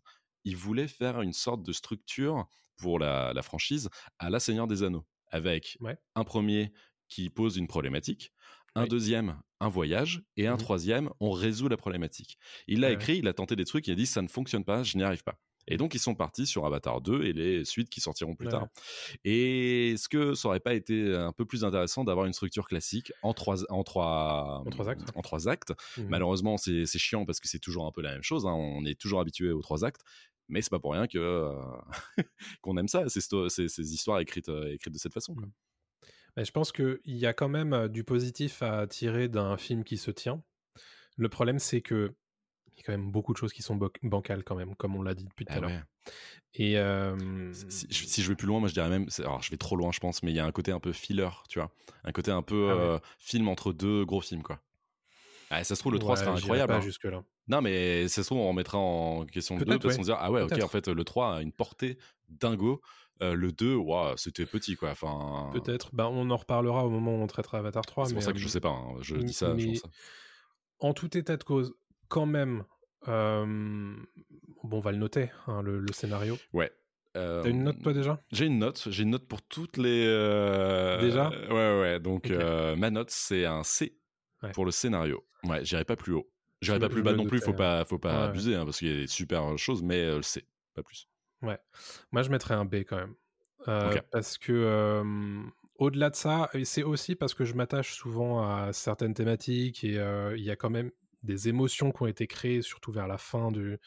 il voulait faire une sorte de structure pour la, la franchise à La Seigneur des Anneaux, avec
Ouais.
un premier qui pose une problématique, un
Oui.
deuxième, un voyage, et un
Mhm.
troisième, on résout la problématique. Il l'a
ouais.
écrit, il a tenté des trucs, il a dit ça ne fonctionne pas, je n'y arrive pas. Et donc ils sont partis sur Avatar 2 et les suites qui sortiront plus
Ouais.
tard. Et est-ce que ça aurait pas été un peu plus intéressant d'avoir une structure classique en trois, en trois,
En trois actes.
en trois actes?
Mhm.
Malheureusement, c'est c'est chiant parce que c'est toujours un peu la même chose. hein. On est toujours habitué aux trois actes, mais c'est pas pour rien que euh, qu'on aime ça, ces, sto- ces- ces histoires écrites, euh, écrites de cette façon. quoi.
Mais je pense qu'il y a quand même euh, du positif à tirer d'un film qui se tient. Le problème, c'est que il y a quand même beaucoup de choses qui sont bancales quand même, comme on l'a dit depuis tout
Ah
à l'heure.
ouais.
Et euh,
Si, si- si je vais plus loin, moi je dirais même, alors je vais trop loin, je pense, mais il y a un côté un peu filler, tu vois, un côté un peu
Ah ouais.
euh, film entre deux gros films, quoi. Ah, ça se trouve, le 3
ouais,
sera incroyable.
Pas
hein.
jusque là.
Non, mais ça se trouve, on remettra en question le 2
Peut-être,
parce
ouais.
qu'on se dira, ah ouais, ok, en fait, le 3 a une portée dingo. Euh, le 2, waouh, c'était petit, quoi. Enfin,
Peut-être. Ben, on en reparlera au moment où on traitera Avatar 3.
c'est pour ça que je sais pas, hein. je dis ça, je pense ça.
En tout état de cause, quand même, euh, bon, on va le noter, hein, le, le scénario.
Ouais. Euh,
T'as une note toi déjà?
J'ai une note, j'ai une note pour toutes les. euh,
Déjà?
Ouais, ouais. Donc euh, ma note c'est un C
Ouais.
pour le scénario. Ouais, j'irai pas plus haut. J'irai pas plus bas non plus. Faut
hein.
pas, faut pas
Ouais.
abuser hein, parce qu'il y a des super choses, mais euh, le C, pas plus.
Moi, je mettrais un B quand même. Euh. Parce que, euh, au-delà de ça, c'est aussi parce que je m'attache souvent à certaines thématiques et euh, il y a quand même des émotions qui ont été créées, surtout vers la fin du,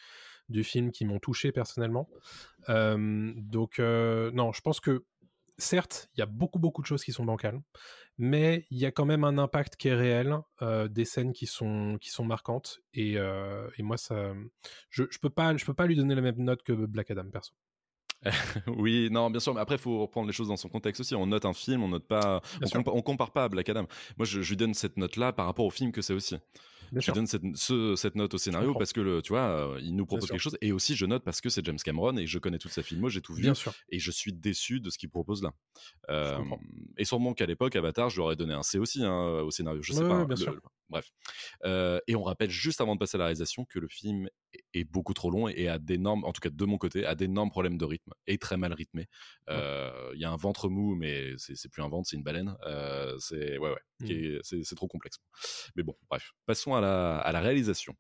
film, qui m'ont touché personnellement. Donc, non, je pense que, certes, il y a beaucoup, beaucoup de choses qui sont bancales, mais il y a quand même un impact qui est réel, des scènes qui sont, qui sont marquantes. Et, moi, ça, je, je peux pas, peux pas lui donner la même note que Black Adam, perso.
oui, non, bien sûr, mais après, il faut reprendre les choses dans son contexte aussi. On note un film, on note pas, on,
sûr.
compa- on compare pas à Black Adam. Moi, je, je lui donne cette note-là par rapport au film que c'est aussi.
Bien
je
sûr.
donne cette, ce- cette note au scénario parce que le, tu vois, euh, il nous propose quelque chose et aussi je note parce que c'est James Cameron et je connais toute sa filmo, j'ai tout vu
Bien sûr.
et je suis déçu de ce qu'il propose là. Euh, et sûrement qu'à l'époque, Avatar, je lui aurais donné un C aussi hein, au scénario. Je sais
Ouais,
pas. hein,
bien
le-
sûr.
Bref. Euh, et on rappelle juste avant de passer à la réalisation que le film est- est beaucoup trop long et a d'énormes, en tout cas de mon côté, a d'énormes problèmes de rythme et très mal rythmé. Euh, Il y a un ventre mou, mais c'est plus un ventre, c'est une baleine. Euh, c'est ouais,
Mm.
est- c'est trop complexe. Mais bon, bref, passons à la, à la réalisation.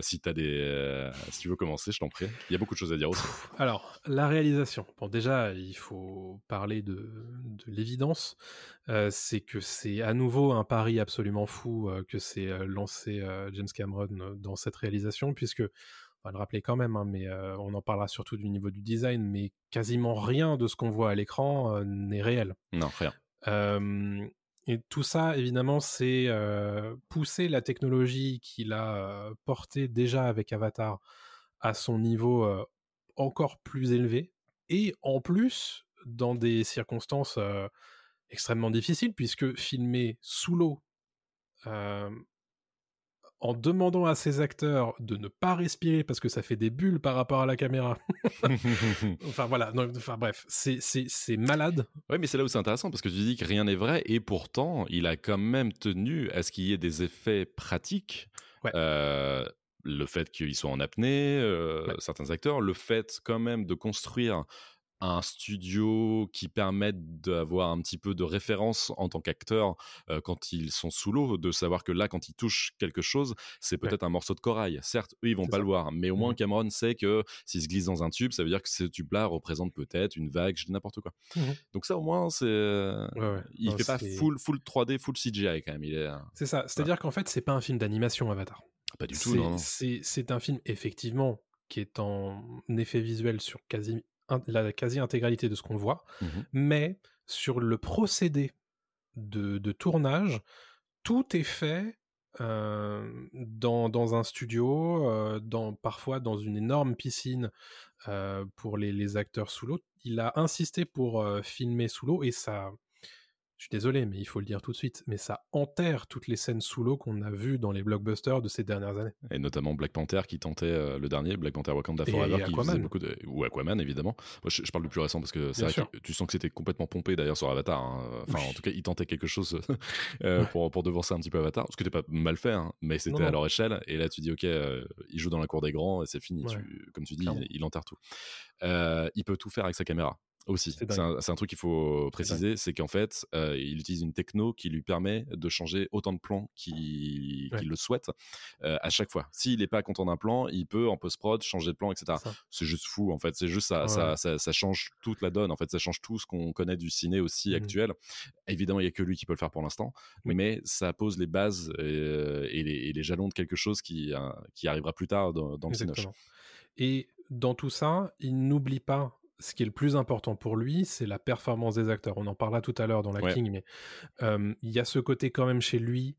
Si as des, si tu veux commencer, je t'en prie. Il y a beaucoup de choses à dire aussi.
Alors, la réalisation. Bon, déjà, il faut parler de, de l'évidence. C'est que c'est à nouveau un pari absolument fou que euh, lancé James Cameron dans cette réalisation, puisque, on va le rappeler quand même, hein, mais euh, on en parlera surtout du niveau du design, mais quasiment rien de ce qu'on voit à l'écran euh, n'est réel.
Non, rien.
Euh, et tout ça, évidemment, c'est pousser la technologie qu'il a portée déjà avec Avatar à son niveau encore plus élevé. Et en plus, dans des circonstances extrêmement difficiles, puisque filmer sous l'eau, euh, en demandant à ses acteurs de ne pas respirer parce que ça fait des bulles par rapport à la caméra. enfin voilà, non, enfin bref, c'est c'est- c'est malade.
Oui, mais c'est là où c'est intéressant parce que tu dis que rien n'est vrai et pourtant, il a quand même tenu à ce qu'il y ait des effets pratiques.
Ouais.
Euh, le fait qu'ils soient en apnée, euh,
Ouais.
certains acteurs, le fait quand même de construire un studio qui permette d'avoir un petit peu de référence en tant qu'acteur euh, quand ils sont sous l'eau, de savoir que là, quand ils touchent quelque chose, c'est peut-être un morceau de corail. Certes, eux, ils vont pas
ça.
le voir, mais au moins
Mhm.
Cameron sait que s'il se glisse dans un tube, ça veut dire que ce tube-là représente peut-être une vague, je dis n'importe quoi.
Mhm.
Donc ça, au moins, c'est...
Ouais, ouais.
Il
Non,
fait pas full, full 3D, full CGI quand même. Il est
C'est ça, c'est-à-dire qu'en fait, c'est pas un film d'animation Avatar.
pas du tout,
C'est-
non.
C'est un film, effectivement, qui est en effet visuel sur quasi, la quasi-intégralité de ce qu'on voit,
Mhm.
mais sur le procédé de, de tournage, tout est fait euh, dans, dans un studio, euh, dans, parfois dans une énorme piscine euh, pour les, les acteurs sous l'eau. Il a insisté pour filmer sous l'eau et ça... Je suis désolé, mais il faut le dire tout de suite, mais ça enterre toutes les scènes sous l'eau qu'on a vues dans les blockbusters de ces dernières années.
Et notamment Black Panther qui tentait euh, le dernier, Black Panther Wakanda Forever, qui
Aquaman.
faisait beaucoup de... Ou Aquaman, évidemment. Moi, je, je parle du plus récent parce que c'est vrai que tu sens que c'était complètement pompé d'ailleurs sur Avatar. hein. Enfin,
Oui.
en tout cas, il tentait quelque chose euh, pour, pour devancer un petit peu Avatar. Ce qui n'était pas mal fait, hein, mais c'était à leur échelle. Et là, tu dis, OK, euh, il joue dans la cour des grands et c'est fini.
Ouais.
Tu- comme tu dis, il, il enterre tout. Euh, il peut tout faire avec sa caméra. Aussi,
C'est
un, truc qu'il faut préciser, c'est qu'en fait, euh, il utilise une techno qui lui permet de changer autant de plans qu'il
Ouais.
le souhaite euh, à chaque fois. S'il n'est pas content d'un plan, il peut en post-prod changer de plan, etc. C'est juste fou, en fait. C'est juste ça,
Ouais.
ça, ça, ça change toute la donne. En fait, ça change tout ce qu'on connaît du ciné aussi
Mhm.
actuel. Évidemment, il n'y a que lui qui peut le faire pour l'instant,
Oui.
mais ça pose les bases euh, et, les, et les jalons de quelque chose qui, qui arrivera plus tard dans, dans le cinoche.
Et dans tout ça, il n'oublie pas ce qui est le plus important pour lui, c'est la performance des acteurs. On en parlera tout à l'heure dans l'acting, mais euh, il y a ce côté quand même chez lui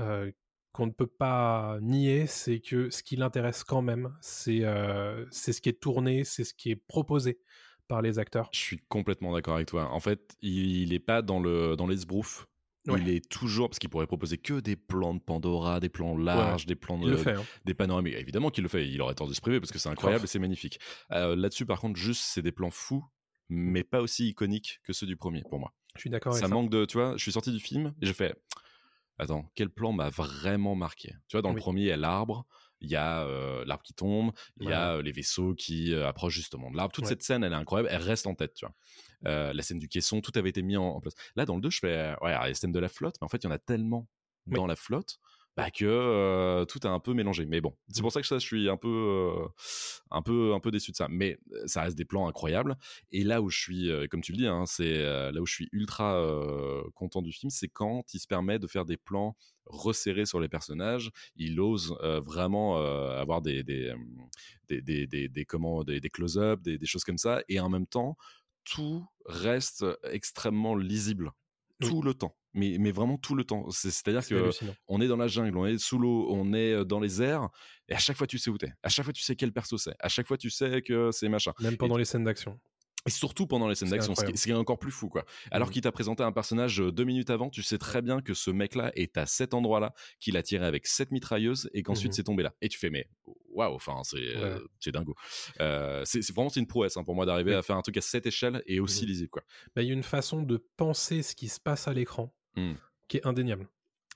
euh, qu'on ne peut pas nier, c'est que ce qui l'intéresse quand même, c'est euh, ce qui est tourné, c'est ce qui est proposé par les acteurs.
Je suis complètement d'accord avec toi. En fait, il n'est pas dans le dans l'esbrouf.
Ouais.
Il est toujours parce qu'il pourrait proposer que des plans de Pandora, des plans larges, des plans de,
Il le fait. hein.
des panoramiques. Évidemment qu'il le fait. Il aurait tort de se priver parce que c'est incroyable et c'est magnifique. Euh, Là-dessus, par contre, juste c'est des plans fous, mais pas aussi iconiques que ceux du premier pour moi.
Je suis d'accord avec
Ça
ça.
manque de, tu vois. Je suis sorti du film et j'ai fait. Attends, quel plan m'a vraiment marqué? Tu vois, dans le premier, il y a l'arbre, il y a euh, l'arbre qui tombe, il y a euh, les vaisseaux qui euh, approchent justement de l'arbre. Toute
Ouais.
cette scène, elle est incroyable, elle reste en tête, tu vois. La scène du caisson, tout avait été mis en, en place. Là, dans le 2, je fais, ouais, alors, il y a la scène de la flotte, mais en fait, il y en a tellement
Oui.
dans la flotte bah, que euh, tout a un peu mélangé. Mais bon, c'est pour ça que ça, je suis un peu, euh, un peu, un peu déçu de ça. Mais ça reste des plans incroyables. Et là où je suis, euh, comme tu le dis, hein, c'est là où je suis ultra content du film, c'est quand il se permet de faire des plans resserrés sur les personnages. Il ose euh, vraiment euh, avoir des, des, euh, des, des, des, des, comment, des, des close-up, des, des choses comme ça. Et en même temps, tout reste extrêmement lisible
Oui.
tout le temps. Mais, mais vraiment tout le temps. C'est- C'est-à-dire
C'est
que on est dans la jungle, on est sous l'eau, on est dans les airs, et à chaque fois tu sais où t'es. À chaque fois tu sais quel perso c'est. À chaque fois tu sais que c'est machin.
Même pendant les scènes d'action.
Et surtout pendant les scènes d'action, ce qui,
incroyable.
ce qui est encore plus fou, quoi. Alors
Mhm.
qu'il t'a présenté un personnage euh, deux minutes avant, tu sais très bien que ce mec-là est à cet endroit-là, qu'il a tiré avec cette mitrailleuse et qu'ensuite
Mhm.
c'est tombé là. Et tu fais, mais waouh, enfin, c'est euh, c'est dingo. Euh, c'est vraiment c'est une prouesse hein, pour moi d'arriver à faire un truc à cette échelle et aussi
Mhm.
lisible, quoi.
Bah, il y a une façon de penser ce qui se passe à l'écran qui est indéniable.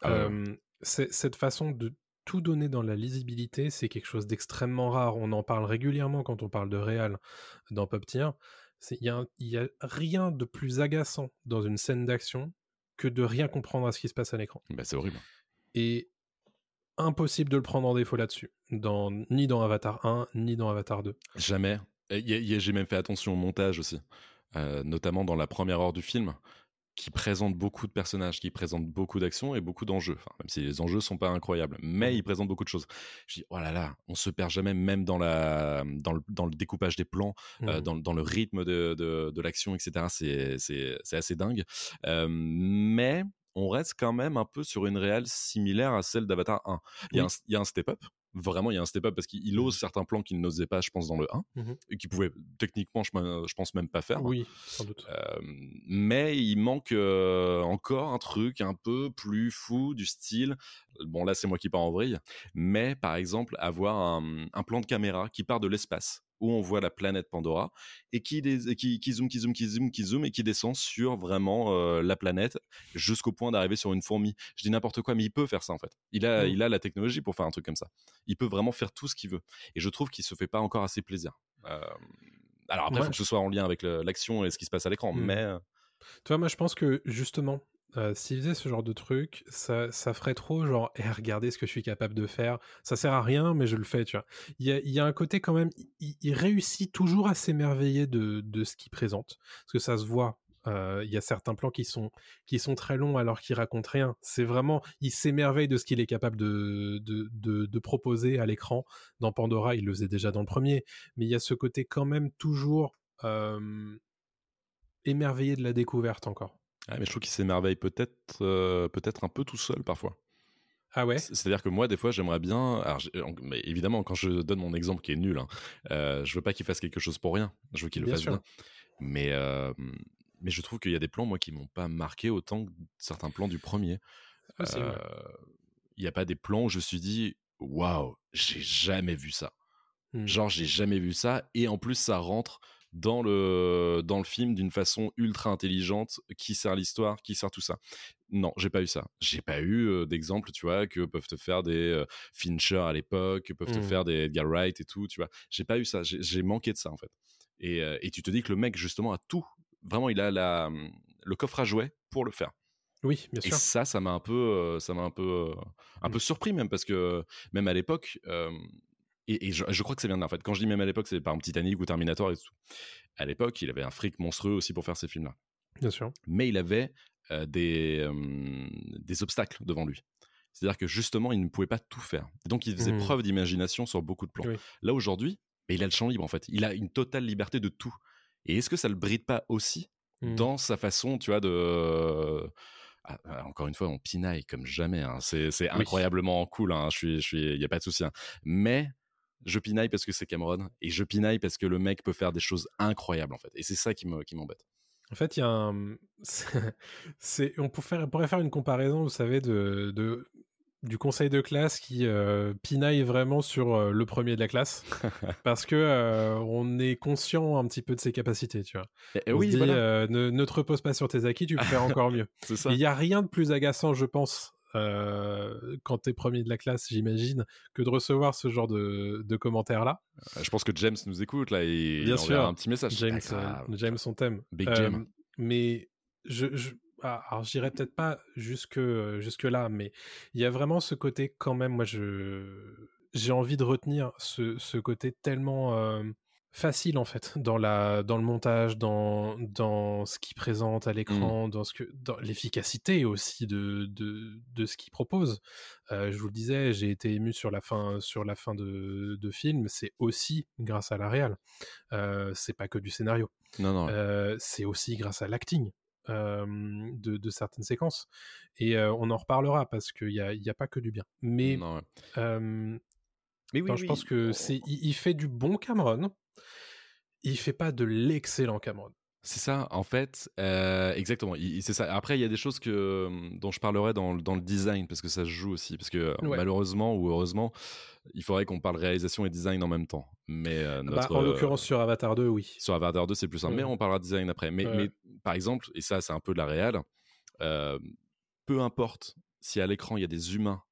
Ah ouais.
Cette façon de tout donner dans la lisibilité, c'est quelque chose d'extrêmement rare. On en parle régulièrement quand on parle de réal dans Pop Tier. Il y, a rien de plus agaçant dans une scène d'action que de rien comprendre à ce qui se passe à l'écran.
Bah, c'est horrible.
Et impossible de le prendre en défaut là-dessus, dans, ni dans Avatar 1, ni dans Avatar 2.
Jamais. J'ai même fait attention au montage aussi, euh, notamment dans la première heure du film, qui présente beaucoup de personnages, qui présente beaucoup d'actions et beaucoup d'enjeux. Enfin, même si les enjeux sont pas incroyables, mais
Mhm.
il présente beaucoup de choses. Je dis, oh là là, on se perd jamais, même dans, la, dans, le, dans le découpage des plans, euh,
Mhm.
dans, dans le rythme de, de, de l'action, etc. C'est- assez dingue. Euh, mais on reste quand même un peu sur une réelle similaire à celle d'Avatar 1. Il y a
Oui.
un- il y a un step-up. Vraiment, il y a un step-up parce qu'il ose certains plans qu'il n'osait pas, je pense, dans le 1,
Mhm.
et qu'il pouvait techniquement, je, pense, même pas faire.
Oui, sans doute.
Euh, mais il manque euh, encore un truc un peu plus fou du style. Bon, là, c'est moi qui pars en vrille. Mais par exemple, avoir un, un plan de caméra qui part de l'espace où on voit la planète Pandora et qui, qui, qui zoome, qui zoome, qui zoome, qui zoome et qui descend sur vraiment euh, la planète jusqu'au point d'arriver sur une fourmi. Je dis n'importe quoi, mais il peut faire ça en fait. Il a,
Mm.
il a la technologie pour faire un truc comme ça. Il peut vraiment faire tout ce qu'il veut. Et je trouve qu'il se fait pas encore assez plaisir. Euh, alors après, il
Ouais.
faut que ce soit en lien avec l'action et ce qui se passe à l'écran.
Mm.
Mais euh,
Tu vois, moi je pense que justement, euh, s'il faisait ce genre de truc, ça, ça ferait trop genre, eh, regardez ce que je suis capable de faire. Ça sert à rien, mais je le fais, tu vois. Il y a, y a un côté quand même, il, réussit toujours à s'émerveiller de, de ce qu'il présente. Parce que ça se voit. Euh, Il y a certains plans qui sont, qui sont très longs alors qu'il raconte rien. C'est vraiment, il s'émerveille de ce qu'il est capable de, de, de, de proposer à l'écran. Dans Pandora, il le faisait déjà dans le premier. Mais il y a ce côté quand même toujours euh, émerveillé de la découverte encore.
Ah, mais je trouve qu'il s'émerveille peut-être euh, peut-être un peu tout seul parfois.
Ah ouais?
C'est-à-dire que moi, des fois, j'aimerais bien. Alors, mais évidemment, quand je donne mon exemple qui est nul, hein, euh, je veux pas qu'il fasse quelque chose pour rien. Je veux qu'il le
Bien
fasse
sûr.
bien. Mais, euh, mais je trouve qu'il y a des plans, moi, qui m'ont pas marqué autant que certains plans du premier.
Possible.
Euh, Il n'y a pas des plans où je me suis dit, waouh, j'ai jamais vu ça.
Hmm.
Genre, j'ai jamais vu ça. Et en plus, ça rentre dans le, dans le film d'une façon ultra intelligente qui sert l'histoire, qui sert tout ça. Non, j'ai pas eu ça. J'ai pas eu euh, d'exemple, tu vois, que peuvent te faire des euh, Fincher à l'époque, que peuvent te
Mm.
faire des Edgar Wright et tout, tu vois. J'ai pas eu ça. J'ai manqué de ça, en fait. Et, euh, et tu te dis que le mec, justement, a tout. Vraiment, il a la, le coffre à jouets pour le faire.
Oui, bien
Et
sûr.
ça, ça m'a un peu, euh, ça m'a un peu, un
Mm.
peu surpris même parce que même à l'époque, euh, et, et je, je crois que de là en fait. Quand je dis même à l'époque, c'est par exemple Titanic ou Terminator et tout. À l'époque, il avait un fric monstrueux aussi pour faire ces films-là.
Bien sûr.
Mais il avait euh, des, euh, des obstacles devant lui. C'est-à-dire que justement, il ne pouvait pas tout faire. Donc, il faisait
Mm.
preuve d'imagination sur beaucoup de plans.
Oui.
Là aujourd'hui, mais il a le champ libre en fait. Il a une totale liberté de tout. Et est-ce que ça le bride pas aussi
Mm.
dans sa façon, tu vois, de ah, ah, encore une fois, on pinaille comme jamais. hein. C'est c'est
Oui.
incroyablement cool. Hein. Je suis, je suis, y a pas de souci. hein. Mais je pinaille parce que c'est Cameron et je pinaille parce que le mec peut faire des choses incroyables en fait. Et c'est ça qui me, qui m'embête.
En fait, il y a un. c'est, on pourrait faire, pourrait faire une comparaison, vous savez, de, de- du conseil de classe qui euh, pinaille vraiment sur euh, le premier de la classe, parce que euh, on est conscient un petit peu de ses capacités, tu vois.
Et,
On
oui,
se dit,
voilà,
ne, ne te repose pas sur tes acquis, tu peux faire encore mieux. Il n'y a rien de plus agaçant, je pense, euh, quand t'es premier de la classe, j'imagine, que de recevoir ce genre de, de commentaires-là.
Euh, Je pense que James nous écoute là et
Bien
il
sûr.
un petit message.
James,
Ah,
euh, James, on t'aime.
Big
Euh,
Jam.
mais je, je ah, alors j'irai peut-être pas jusque jusque là, mais il y a vraiment ce côté quand même. Moi, je j'ai envie de retenir ce, ce côté tellement euh, facile en fait dans la dans le montage, dans dans ce qu'il présente à l'écran, dans ce que dans l'efficacité aussi de de de ce qu'il propose. Euh, je vous le disais, j'ai été ému sur la fin sur la fin de de film. C'est aussi grâce à la réal. Euh, c'est pas que du scénario.
Non, non.
Euh, c'est aussi grâce à l'acting de, de certaines séquences. Et euh, on en reparlera parce qu'il n'y a, y a pas que du bien. Mais,
non, ouais. Mais oui,
je pense que c'est, il, il fait du bon Cameron. il fait pas de l'excellent Cameron.
C'est ça, en fait, euh, exactement. C'est ça. Après, il y a des choses que, dont je parlerai dans, dans, le design, parce que ça se joue aussi. Parce que
Ouais.
malheureusement ou heureusement, il faudrait qu'on parle réalisation et design en même temps. Mais euh,
Bah,
notre,
en
euh,
l'occurrence, sur Avatar 2, oui.
sur Avatar 2, c'est plus simple. Mais on parlera design après. Mais,
Ouais.
mais par exemple, et ça, c'est un peu de la réal, peu importe si à l'écran il y a des humains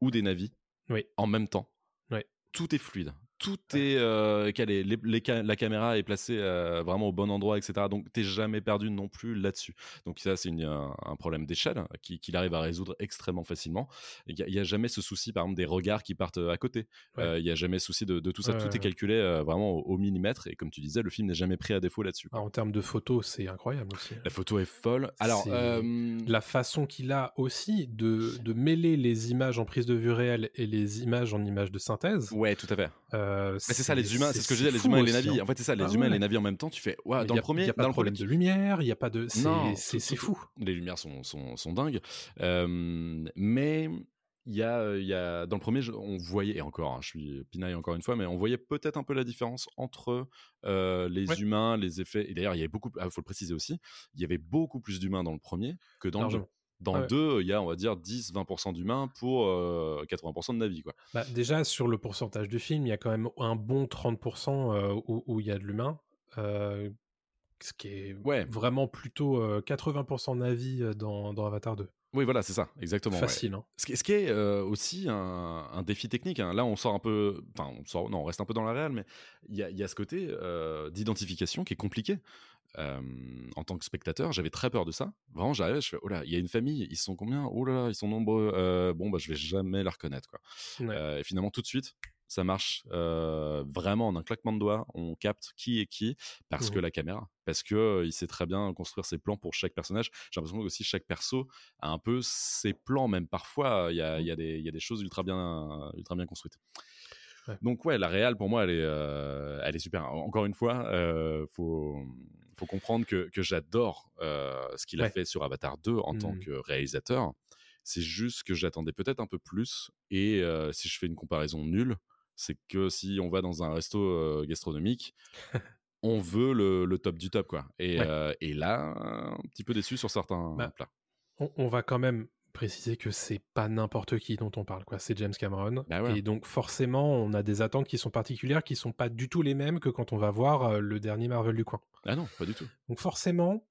ou des navis
Oui.
en même temps. Tout est fluide. Tout est euh, calé. Les- les ca- la caméra est placée euh, vraiment au bon endroit, etc. Donc, t'es jamais perdu non plus là-dessus. Donc, ça, c'est un, un problème d'échelle qui- qu'il arrive à résoudre extrêmement facilement. Il n'y a, jamais ce souci, par exemple, des regards qui partent à côté.
Ouais.
Euh, Il n'y a jamais souci de, de tout ça.
Ouais,
tout
ouais,
est calculé euh, vraiment au, au millimètre. Et comme tu disais, le film n'est jamais pris à défaut là-dessus.
Ah, en termes de photos, c'est incroyable aussi.
La photo est folle. Alors, euh,
la façon qu'il a aussi de, de mêler les images en prise de vue réelle et les images en images de synthèse.
ouais, tout à fait.
Euh,
c'est ça, les humains, c'est ce que je disais, les humains et les navires.
hein.
En fait, c'est ça, les
Ah
humains et
ouais.
les navires en même temps. Tu fais, ouais, dans
y
le
a-
premier,
il y a pas
dans
de
le
problème de lumière, il y a pas de. c'est- fou.
les lumières sont, sont, sont dingues. Euh, mais il y a, il y a, dans le premier, on voyait, et encore, hein, je suis pinaille encore une fois, mais on voyait peut-être un peu la différence entre euh, les
Ouais.
humains, les effets. Et d'ailleurs, il y avait beaucoup, il faut le préciser aussi, il y avait beaucoup plus d'humains dans le premier que dans le deux. Dans
Ouais.
le 2, il y a, on va dire, 10-20% d'humains pour euh, 80% de navis. Quoi.
Bah, déjà, sur le pourcentage du film, il y a quand même un bon 30% euh, où, où il y a de l'humain. euh, ce qui est
Ouais.
vraiment plutôt euh, 80% Navi euh, dans, dans Avatar 2.
Oui, voilà, c'est ça, exactement. ouais.
Facile. hein.
Ce qui, ce qui est euh, aussi un, un défi technique. hein. Là, on sort un peu. Enfin, on sort. Non, on reste un peu dans la réelle, mais il y a, il y a ce côté euh, d'identification qui est compliqué. Euh, en tant que spectateur, j'avais très peur de ça. Vraiment, j'arrivais, je fais, oh là, il y a une famille, ils sont combien? Oh là là, ils sont nombreux. Euh, bon, bah, je vais jamais la reconnaître, quoi.
Ouais.
Euh, et finalement, tout de suite, ça marche vraiment en un claquement de doigts. On capte qui est qui parce que la caméra, parce que il sait très bien construire ses plans pour chaque personnage. J'ai l'impression que aussi chaque perso a un peu ses plans, même parfois. Il y a, y a, des, il y a des choses ultra bien, ultra bien construites.
Ouais.
Donc ouais, la réal pour moi, elle est, elle est super. Encore une fois, faut, faut comprendre que, que j'adore euh, ce qu'il a fait sur Avatar 2 en tant
Mhm.
que réalisateur. C'est juste que j'attendais peut-être un peu plus. Et euh, si je fais une comparaison nulle, c'est que si on va dans un resto euh, gastronomique, on veut le, le top du top, quoi. Et,
Ouais.
et là, un petit peu déçu sur certains
Bah,
plats.
On, on va quand même préciser que c'est pas n'importe qui dont on parle, quoi. C'est James Cameron.
Bah ouais.
Et donc, forcément, on a des attentes qui sont particulières, qui sont pas du tout les mêmes que quand on va voir euh, le dernier Marvel du coin.
Ah non, pas du tout.
Donc, forcément,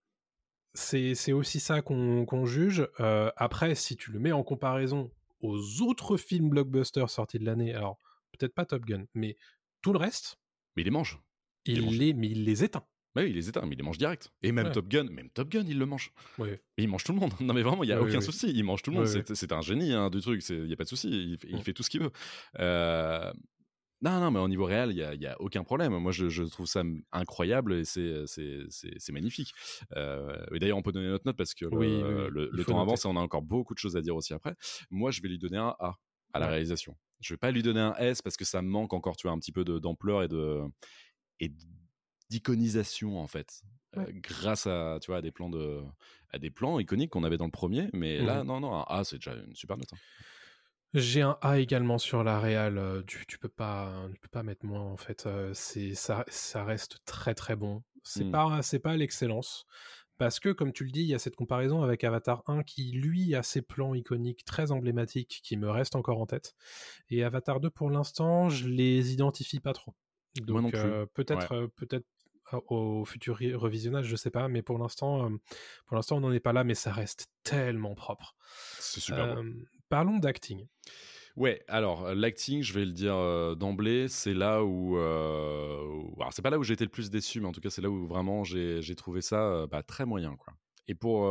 c'est aussi ça qu'on juge. Euh, après, si tu le mets en comparaison aux autres films blockbusters sortis de l'année, alors peut-être pas Top Gun, mais tout le reste,
Mais il les mange. Il les
il
mange.
les, mais il les éteint.
Bah oui, il les éteint, mais il les mange direct. Et même
Ouais.
Top Gun, même Top Gun, il le mange.
Ouais.
Et il mange tout le monde. Non mais vraiment, il y a
Ouais,
aucun
oui,
souci. Il mange tout le monde.
Ouais,
C'est- C'est un génie hein, du truc. Il y a pas de souci. Il, fait- il fait tout ce qu'il veut. Euh, Non, non, mais au niveau réel, il y a, y a aucun problème. Moi, je, je trouve ça incroyable et c'est c'est- c'est- c'est magnifique. Euh, et d'ailleurs, on peut donner notre note parce que le,
Oui, oui, oui.
le-
Il
le
faut
temps
noter.
avance et on a encore beaucoup de choses à dire aussi après. Moi, je vais lui donner un A à la
Ouais.
réalisation. Je vais pas lui donner un S parce que ça me manque encore, tu vois, un petit peu d'ampleur et de et d'iconisation en fait. Euh, grâce à tu vois à des plans de à des plans iconiques qu'on avait dans le premier mais là
Mhm.
non non un A c'est déjà une super note hein.
J'ai un A également sur la euh, Tu, tu peux pas, tu peux pas mettre moins en fait. C'est ça, ça reste très très bon. C'est
Mm.
pas, c'est pas l'excellence parce que comme tu le dis, il y a cette comparaison avec Avatar 1 qui lui a ses plans iconiques très emblématiques qui me restent encore en tête. Et Avatar 2 pour l'instant, je les identifie pas trop. Donc euh, peut-être, euh, peut-être au futur re- revisionnage, je sais pas, mais pour l'instant, pour l'instant, on n'en est pas là, mais ça reste tellement propre.
c'est super.
Euh, parlons d'acting.
ouais alors euh, l'acting je vais le dire euh, d'emblée c'est là où, euh, où- alors c'est pas là où j'ai été le plus déçu mais en tout cas c'est là où vraiment j'ai trouvé ça euh, bah, très moyen quoi et pour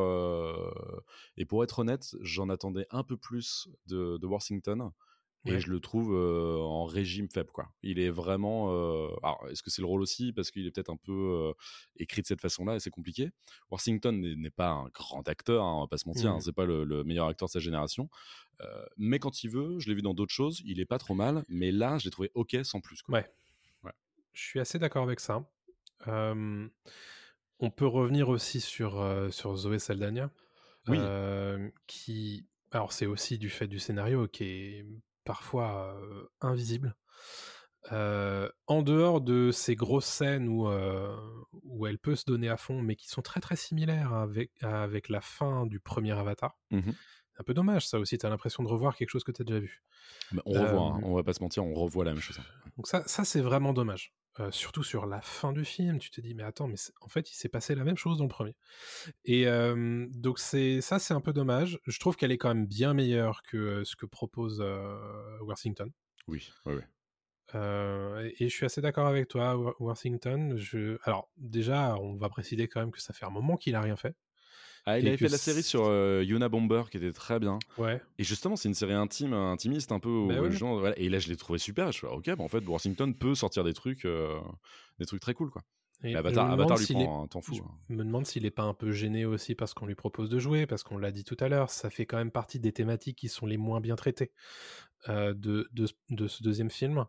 et pour être honnête j'en attendais un peu plus de, de Washington Et
Ouais.
je le trouve euh, en régime faible, quoi. Il est vraiment. euh, Alors, est-ce que c'est le rôle aussi? Parce qu'il est peut-être un peu euh, écrit de cette façon-là et c'est compliqué. Washington n'est pas un grand acteur, hein, on va pas se mentir.
Mhm.
hein, c'est pas le, le meilleur acteur de sa génération. Mais quand il veut, je l'ai vu dans d'autres choses, il est pas trop mal. Mais là, je l'ai trouvé ok sans plus. Quoi.
Ouais. Je suis assez d'accord avec ça. On peut revenir aussi sur, sur Zoé Saldana.
Oui.
qui. Alors, c'est aussi du fait du scénario qui est parfois invisible. En dehors de ces grosses scènes où, où elle peut se donner à fond, mais qui sont très très similaires avec, avec la fin du premier Avatar.
Mmh
un peu dommage, ça aussi. Tu as l'impression de revoir quelque chose que tu as déjà vu.
Bah, on revoit, hein,
Euh,
on va pas se mentir, on revoit la même chose. hein.
Donc ça, ça c'est vraiment dommage. Euh, surtout sur la fin du film, tu te dis mais attends, mais en fait il s'est passé la même chose dans le premier. Et euh, donc c'est ça c'est un peu dommage. Je trouve qu'elle est quand même bien meilleure que ce que propose Worthington.
Oui, oui, oui.
Euh, et, et je suis assez d'accord avec toi, Wor- Worthington. Je... Alors déjà, on va préciser quand même que ça fait un moment qu'il a rien fait.
Ah, il avait fait la série sur euh, Yuna Bomber qui était très bien.
Ouais.
Et justement, c'est une série intime, intimiste un peu. où
Bah ouais.
les gens- voilà. Et là, je l'ai trouvé super. Je fais, ok, bah, en fait, Washington peut sortir des trucs, euh, des trucs très cool, quoi.
Et je
Avatar, Avatar lui prend
est-
un temps fou.
Je
hein.
me demande s'il est pas un peu gêné aussi parce qu'on lui propose de jouer, parce qu'on l'a dit tout à l'heure, ça fait quand même partie des thématiques qui sont les moins bien traitées euh, de, de, de ce deuxième film.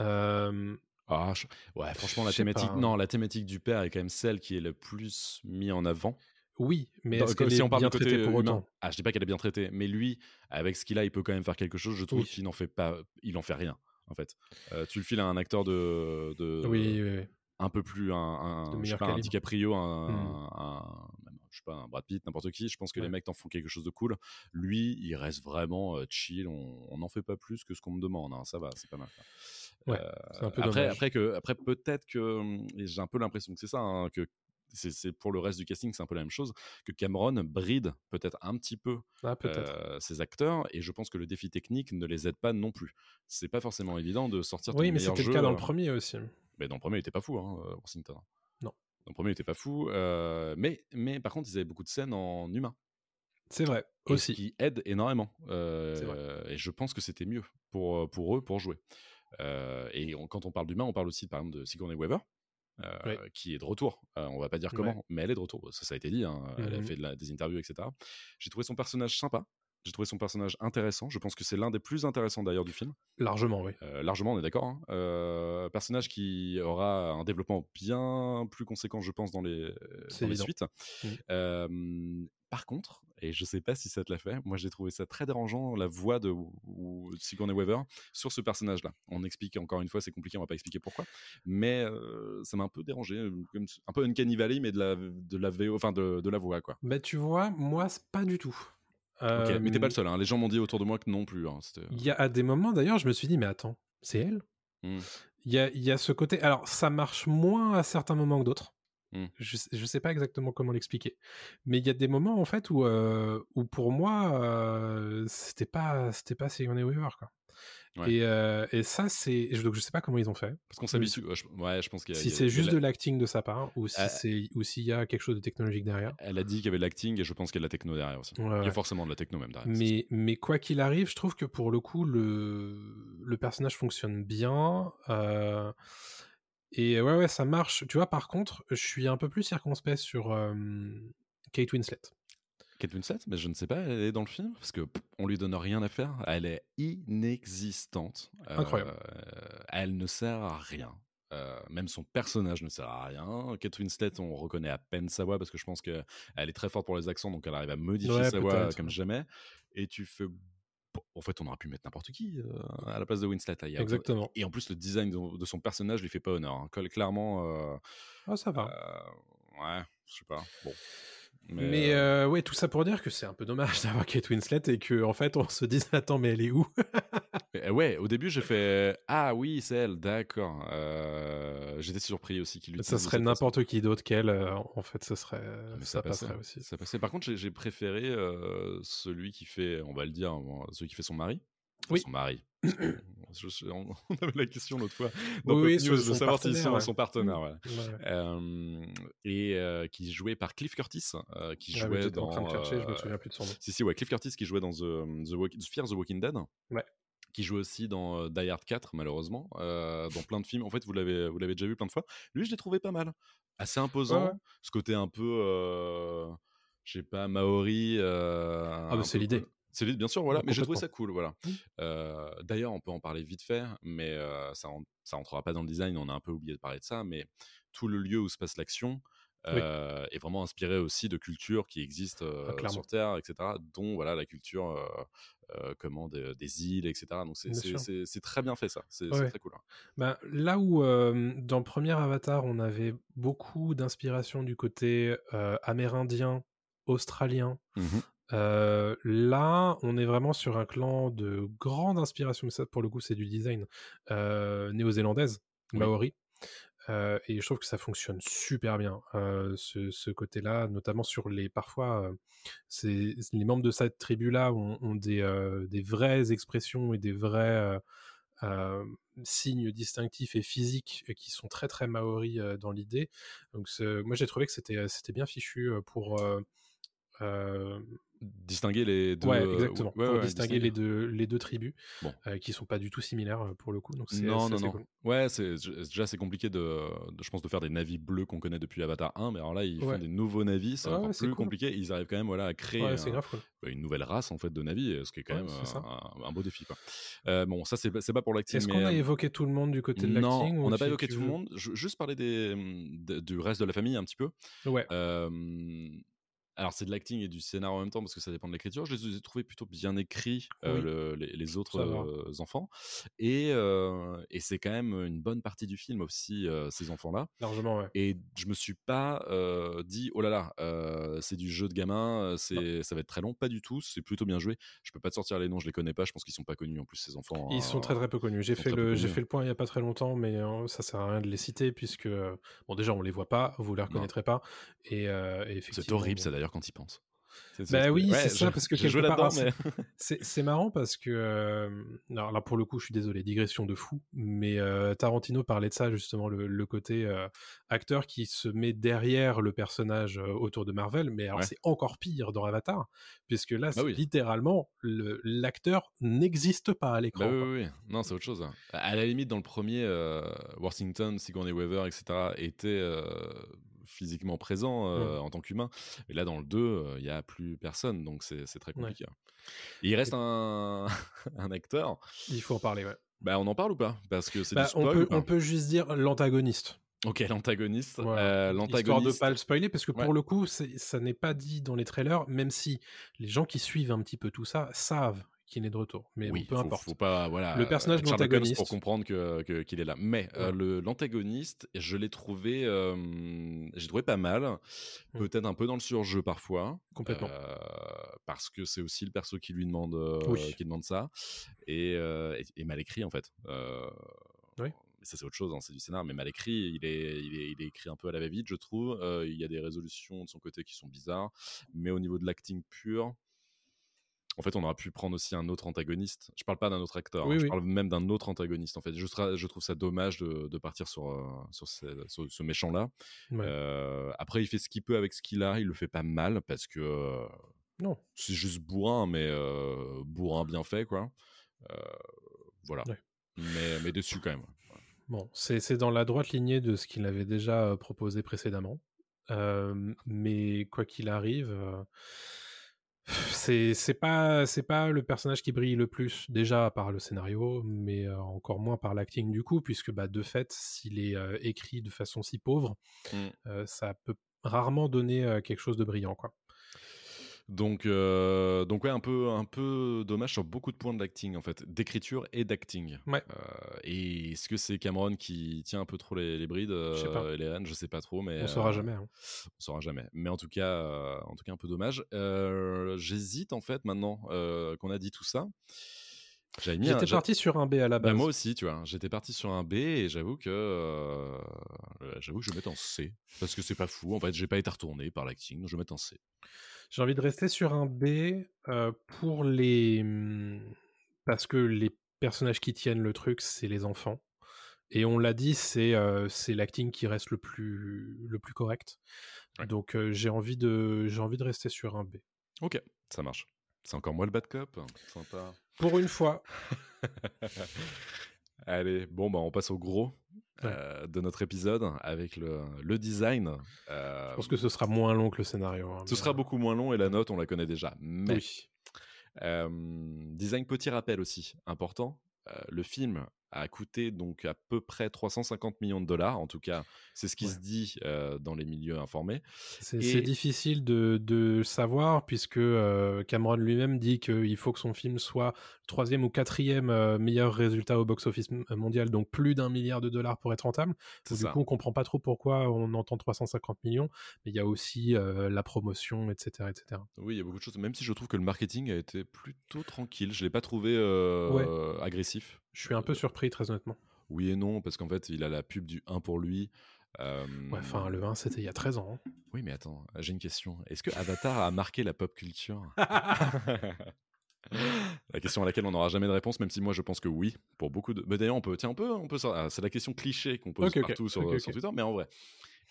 Euh,
Ah, je- Ouais, franchement, la thématique,
pas, hein.
non, la thématique du père est quand même celle qui est le plus mise en avant.
Oui, mais est-ce qu'elle
si
est
on parle
bien
du côté
traitée pour
humain.
autant?
Ah, je dis pas qu'elle est bien traitée, mais lui, avec ce qu'il a, il peut quand même faire quelque chose. Je trouve
Oui.
qu'il n'en fait pas, il en fait rien, en fait. Euh, tu le files à un acteur de, de
Oui, oui, oui.
un peu plus un, un, je sais pas, un. DiCaprio, un,
Hmm.
un- je sais pas, un Brad Pitt, n'importe qui. Je pense que
Ouais.
les mecs t'en font quelque chose de cool. Lui, il reste vraiment euh, chill. On n'en fait pas plus que ce qu'on me demande. hein. Ça va, c'est pas mal.
Ouais, un peu
après,
dommage.
après que, après peut-être que, hum, j'ai un peu l'impression que c'est ça, hein, que c'est pour le reste du casting, c'est un peu la même chose, que Cameron bride peut-être un petit peu
Ah,
euh, ses acteurs, et je pense que le défi technique ne les aide pas non plus. C'est pas forcément évident de sortir
oui, mais c'était le cas dans le
euh,
premier aussi.
mais dans le premier, il était pas fou, hein, euh, Washington.
Non.
Dans le premier, il était pas fou. euh, mais, mais par contre, ils avaient beaucoup de scènes en humain.
C'est vrai,
Et
aussi.
qui aide énormément. Euh. Et je pense que c'était mieux pour, pour eux pour jouer. Euh, et on- quand on parle d'humain, on parle aussi par exemple de Sigourney Weaver. Euh, qui est de retour. Euh, on va pas dire
Ouais.
comment, mais elle est de retour. Ça, ça a été dit. hein. Elle a
Mhm.
fait de la- des interviews, etc. J'ai trouvé son personnage sympa. J'ai trouvé son personnage intéressant. Je pense que c'est l'un des plus intéressants d'ailleurs du film.
Largement, oui.
Euh, largement, on est d'accord. hein. Euh, personnage qui aura un développement bien plus conséquent, je pense, dans les, dans suites.
Mm.
Euh, par contre, et je sais pas si ça te l'a fait, moi j'ai trouvé ça très dérangeant la voix de ou- Sigourney Weaver sur ce personnage-là. On explique encore une fois, c'est compliqué, on va pas expliquer pourquoi, mais euh, ça m'a un peu dérangé, euh, un peu Uncanny Valley, mais de la de la VO, enfin de, de la voix quoi.
Bah, tu vois, moi, c'est pas du tout.
Mais t'es pas
Euh,
le seul. hein. Les gens m'ont dit autour de moi que non plus. hein.
Il y a à des moments, d'ailleurs, je me suis dit, mais attends, c'est elle?
Hmm.
Il y a, il y a ce côté. Alors, ça marche moins à certains moments que d'autres.
Hmm.
Je, sais- je sais pas exactement comment l'expliquer. Mais il y a des moments, en fait, où, euh, où pour moi, euh, c'était pas, c'était pas Sigourney Weaver, quoi.
Ouais.
Et, euh, et ça, c'est. Donc, je sais pas comment ils ont fait.
Parce qu'on s'habitue. ouais, je- Ouais, je pense qu'il y a-
Si c'est juste
la-
de l'acting de sa part, ou si c'est ou s'il y a quelque chose de technologique derrière.
Elle a dit qu'il y avait de l'acting et je pense qu'il y a de la techno derrière aussi.
Ouais,
Il y a forcément de la techno même derrière.
Mais, mais quoi qu'il arrive, je trouve que pour le coup, le, le personnage fonctionne bien. euh, et ouais, ouais, ça marche. Tu vois, par contre, je suis un peu plus circonspect sur euh, Kate Winslet.
Kate Winslet, mais je ne sais pas, elle est dans le film? Parce que pff, on lui donne rien à faire. Elle est inexistante. Euh,
Incroyable.
elle ne sert à rien. Euh, même son personnage ne sert à rien. Kate Winslet, on reconnaît à peine sa voix parce que je pense qu'elle est très forte pour les accents, donc elle arrive à modifier
Ouais,
sa voix comme jamais. Et tu fais. En fait, on aurait pu mettre n'importe qui euh, à la place de Winslet. là.
Exactement.
Et en plus, le design de, de son personnage lui fait pas honneur. hein. Clairement. euh,
Ah, ça va.
euh, ouais, je sais pas. Bon.
Mais,
euh,
euh, ouais, tout ça pour dire que c'est un peu dommage d'avoir Kate Winslet et que en fait on se dise attends mais elle est où
Euh, Ouais, au début j'ai fait ah oui c'est elle, d'accord. Euh, J'étais surpris aussi qu'il
Ça serait n'importe qui d'autre qu'elle. en fait, serait.
Ah, Mais
ça,
passait,
passerait aussi.
Ça passait. Par contre j'ai- préféré euh, celui qui fait, on va le dire, celui qui fait son mari.
Oui.
Son mari. Je- je- on avait la question l'autre fois. Dans
oui,
News, de savoir si
partenaire,
son,
ouais.
son partenaire. ouais.
Ouais.
Euh, et euh, qui jouait par Cliff Curtis, euh, qui
mais
jouait dans.
en train de chercher, je me
euh,
souviens plus de son nom.
Si, si, ouais, Cliff Curtis qui jouait dans The, the Fear the Walking Dead.
Ouais.
Qui joue aussi dans Die Hard 4, malheureusement. euh, dans plein de films. En fait, vous l'avez, vous l'avez déjà vu plein de fois. Lui, je l'ai trouvé pas mal. Assez imposant.
Ouais.
Ce côté un peu. euh, je sais pas, Maori. euh,
Ah, bah, c'est l'idée.
C'est l'idée, bien sûr, voilà. Mais j'ai trouvé ça cool, voilà.
Mm.
Euh, D'ailleurs, on peut en parler vite fait, mais euh, ça, en- ça rentrera pas dans le design. On a un peu oublié de parler de ça, mais tout le lieu où se passe l'action. euh, et vraiment inspiré aussi de cultures qui existent
Ah,
sur Terre, etc. Dont voilà la culture comment des, des îles, etc. Donc c'est très bien fait ça. C'est
Ouais.
très cool. hein.
Bah, là où dans le premier Avatar, on avait beaucoup d'inspiration du côté amérindien, australien.
Mhm.
Euh, là, on est vraiment sur un clan de grande inspiration, mais ça pour le coup c'est du design euh, néo-zélandaise,
Oui.
maori. Euh, et je trouve que ça fonctionne super bien ce, ce côté-là, notamment sur les parfois c'est les membres de cette tribu-là ont, ont des, des vraies expressions et des vrais euh, signes distinctifs et physiques qui sont très très maoris euh, dans l'idée. Donc moi j'ai trouvé que c'était c'était bien fichu pour euh,
Distinguer les deux.
ouais
euh,
exactement
ouais,
pour
ouais,
distinguer les deux les deux tribus
Bon.
euh, qui sont pas du tout similaires euh, pour le coup. Donc
Non, non, non.
cool.
Ouais, c'est déjà c'est compliqué de, de- je pense, de faire des navis bleus qu'on connaît depuis Avatar 1, mais alors là ils font des nouveaux navis, c'est encore plus
cool.
compliqué. Ils arrivent quand même voilà à créer
Ouais,
un-
c'est grave cool.
bah, une nouvelle race en fait de navis, ce qui est quand même
ça.
un, un beau défi. Quoi. Euh, bon, ça c'est c'est pas pour l'acting.
Est-ce qu'on a
euh,
évoqué tout le monde du côté de
non,
l'acting ou
on n'a pas évoqué tout le monde. Je- juste parler des, de- du reste de la famille un petit peu.
Ouais.
Euh, alors c'est de l'acting et du scénar en même temps parce que ça dépend de l'écriture. Je les ai trouvés plutôt bien écrits euh,
Oui.
le- les, les autres euh, enfants et, euh, et c'est quand même une bonne partie du film aussi ces enfants-là.
Largement, ouais.
Et je me suis pas dit oh là là c'est du jeu de gamin, c'est ça va être très long. Pas du tout. C'est plutôt bien joué. Je peux pas te sortir les noms, je les connais pas. Je pense qu'ils sont pas connus en plus ces enfants.
Ils sont
euh,
très très peu connus. J'ai fait le j'ai fait le point il y a pas très longtemps, mais ça sert à rien de les citer puisque bon déjà on les voit pas, vous les reconnaîtrez pas et, et
C'est horrible ça d'ailleurs quand ils pensent. C'est-
Bah oui,
ouais,
c'est ça
je-
parce que quelque part,
mais
c'est marrant parce que euh, alors là pour le coup je suis désolé digression de fou, mais euh, Tarantino parlait de ça justement le, le côté euh, acteur qui se met derrière le personnage euh, autour de Marvel, mais alors
Ouais.
c'est encore pire dans Avatar puisque là
oui.
littéralement le- l'acteur n'existe pas à l'écran.
Bah oui, oui, oui. Non, c'est autre chose. hein. À la limite, dans le premier, euh, Washington, Sigourney Weaver, etc., était euh, physiquement présent euh,
Mm.
en tant qu'humain. Et là, dans le 2, il n'y a plus personne, donc c'est très
Ouais.
compliqué. Et il reste un, un acteur.
Il faut en parler, ouais.
Bah, on en parle ou pas? Parce que c'est
Bah,
du
on, peut, on peut juste dire l'antagoniste.
Ok, l'antagoniste.
Voilà.
Euh,
Histoire de pas le spoiler, parce que
Ouais.
pour le coup, ça n'est pas dit dans les trailers, même si les gens qui suivent un petit peu tout ça savent qu'il est de retour. Mais
oui,
bon, peu
faut,
importe.
faut pas, voilà,
Le personnage
Sherlock Holmes
d'antagoniste.
pour comprendre que que- qu'il est là. Mais euh,
Ouais.
l'antagoniste, je l'ai trouvé, euh, j'ai trouvé pas mal.
Mm.
Peut-être un peu dans le surjeu parfois.
Complètement.
euh, parce que c'est aussi le perso qui lui demande, euh,
Oui.
qui demande ça, et, euh, et- et mal écrit en fait. Euh,
Oui.
ça c'est autre chose, hein, c'est du scénar, mais mal écrit. Il est, il est, il est écrit un peu à la va-vite, je trouve. Euh, il y a des résolutions de son côté qui sont bizarres, mais au niveau de l'acting pur. En fait, on aurait pu prendre aussi un autre antagoniste. Je parle pas d'un autre acteur, hein,
Oui,
je parle même d'un autre antagoniste. En fait, je, trouve ça dommage de, de partir sur, euh, sur, ce, sur ce méchant-là.
Ouais.
Euh, après, il fait ce qu'il peut avec ce qu'il a. Il le fait pas mal parce que euh,
Non.
c'est juste bourrin, mais euh, bourrin bien fait, quoi. Euh, voilà.
Ouais.
Mais, mais dessus quand même.
Bon, c'est dans la droite lignée de ce qu'il avait déjà proposé précédemment. Mais quoi qu'il arrive, c'est c'est pas c'est pas le personnage qui brille le plus déjà par le scénario, mais euh, encore moins par l'acting du coup, puisque bah, de fait, s'il est euh, écrit de façon si pauvre,
Mm.
euh, ça peut rarement donner euh, quelque chose de brillant, quoi.
Donc, euh, donc ouais, un peu, un peu dommage sur beaucoup de points de l'acting en fait, d'écriture et d'acting.
Ouais.
Euh, et est-ce que c'est Cameron qui tient un peu trop les, les brides, euh, les rênes? Je sais pas trop, mais
On saura
euh,
jamais. hein.
On saura jamais. Mais en tout cas, en tout cas, un peu dommage. J'hésite en fait maintenant qu'on a dit tout ça. J'avais mis un-
J'étais parti sur un B à la
Bah,
base.
moi aussi, tu vois. J'étais parti sur un B et j'avoue que euh, j'avoue que je vais mettre en C parce que c'est pas fou. En fait, j'ai pas été retourné par l'acting, donc je vais mettre en C.
J'ai envie de rester sur un B euh, pour les. hum, Parce que les personnages qui tiennent le truc, c'est les enfants. Et on l'a dit, c'est euh, l'acting qui reste le plus, le plus correct.
Ouais.
Donc euh, j'ai envie, de, envie de rester sur un B.
Ok, ça marche. C'est encore moi le bad cop. Sympa.
Pour une fois.
Allez, bon, bah, on passe au gros
Ouais.
euh, de notre épisode avec le, le design. Euh,
Je pense que ce sera moins long que le scénario. hein,
ce
mais,
sera
euh,
beaucoup moins long et la note, on la connaît déjà. Mais
Oui.
Euh, design petit rappel aussi, important. le film a coûté donc à peu près 350 millions de dollars. En tout cas, c'est ce qui se dit euh, dans les milieux informés.
C'est
Et-
difficile de, de savoir puisque euh, Cameron lui-même dit qu'il faut que son film soit troisième ou quatrième euh, meilleur résultat au box-office m- mondial, donc plus d'un milliard de dollars pour être rentable. Du
ça.
coup, on comprend pas trop pourquoi on entend 350 millions, mais il y a aussi euh, la promotion, etc., etc.
Oui, il y a beaucoup de choses. Même si je trouve que le marketing a été plutôt tranquille, je l'ai pas trouvé euh, agressif.
Je suis un peu surpris, très honnêtement.
Oui et non, parce qu'en fait, il a la pub du 1 pour lui. Euh,
Ouais, enfin, le 1, c'était il y a 13 ans. hein.
Oui, mais attends, j'ai une question. Est-ce que Avatar a marqué la pop culture? La question à laquelle on n'aura jamais de réponse, même si moi je pense que oui, pour beaucoup de. Mais d'ailleurs, on peut, tiens, on peut, on peut. ah, c'est la question cliché qu'on pose partout sur, sur. Twitter, mais en vrai,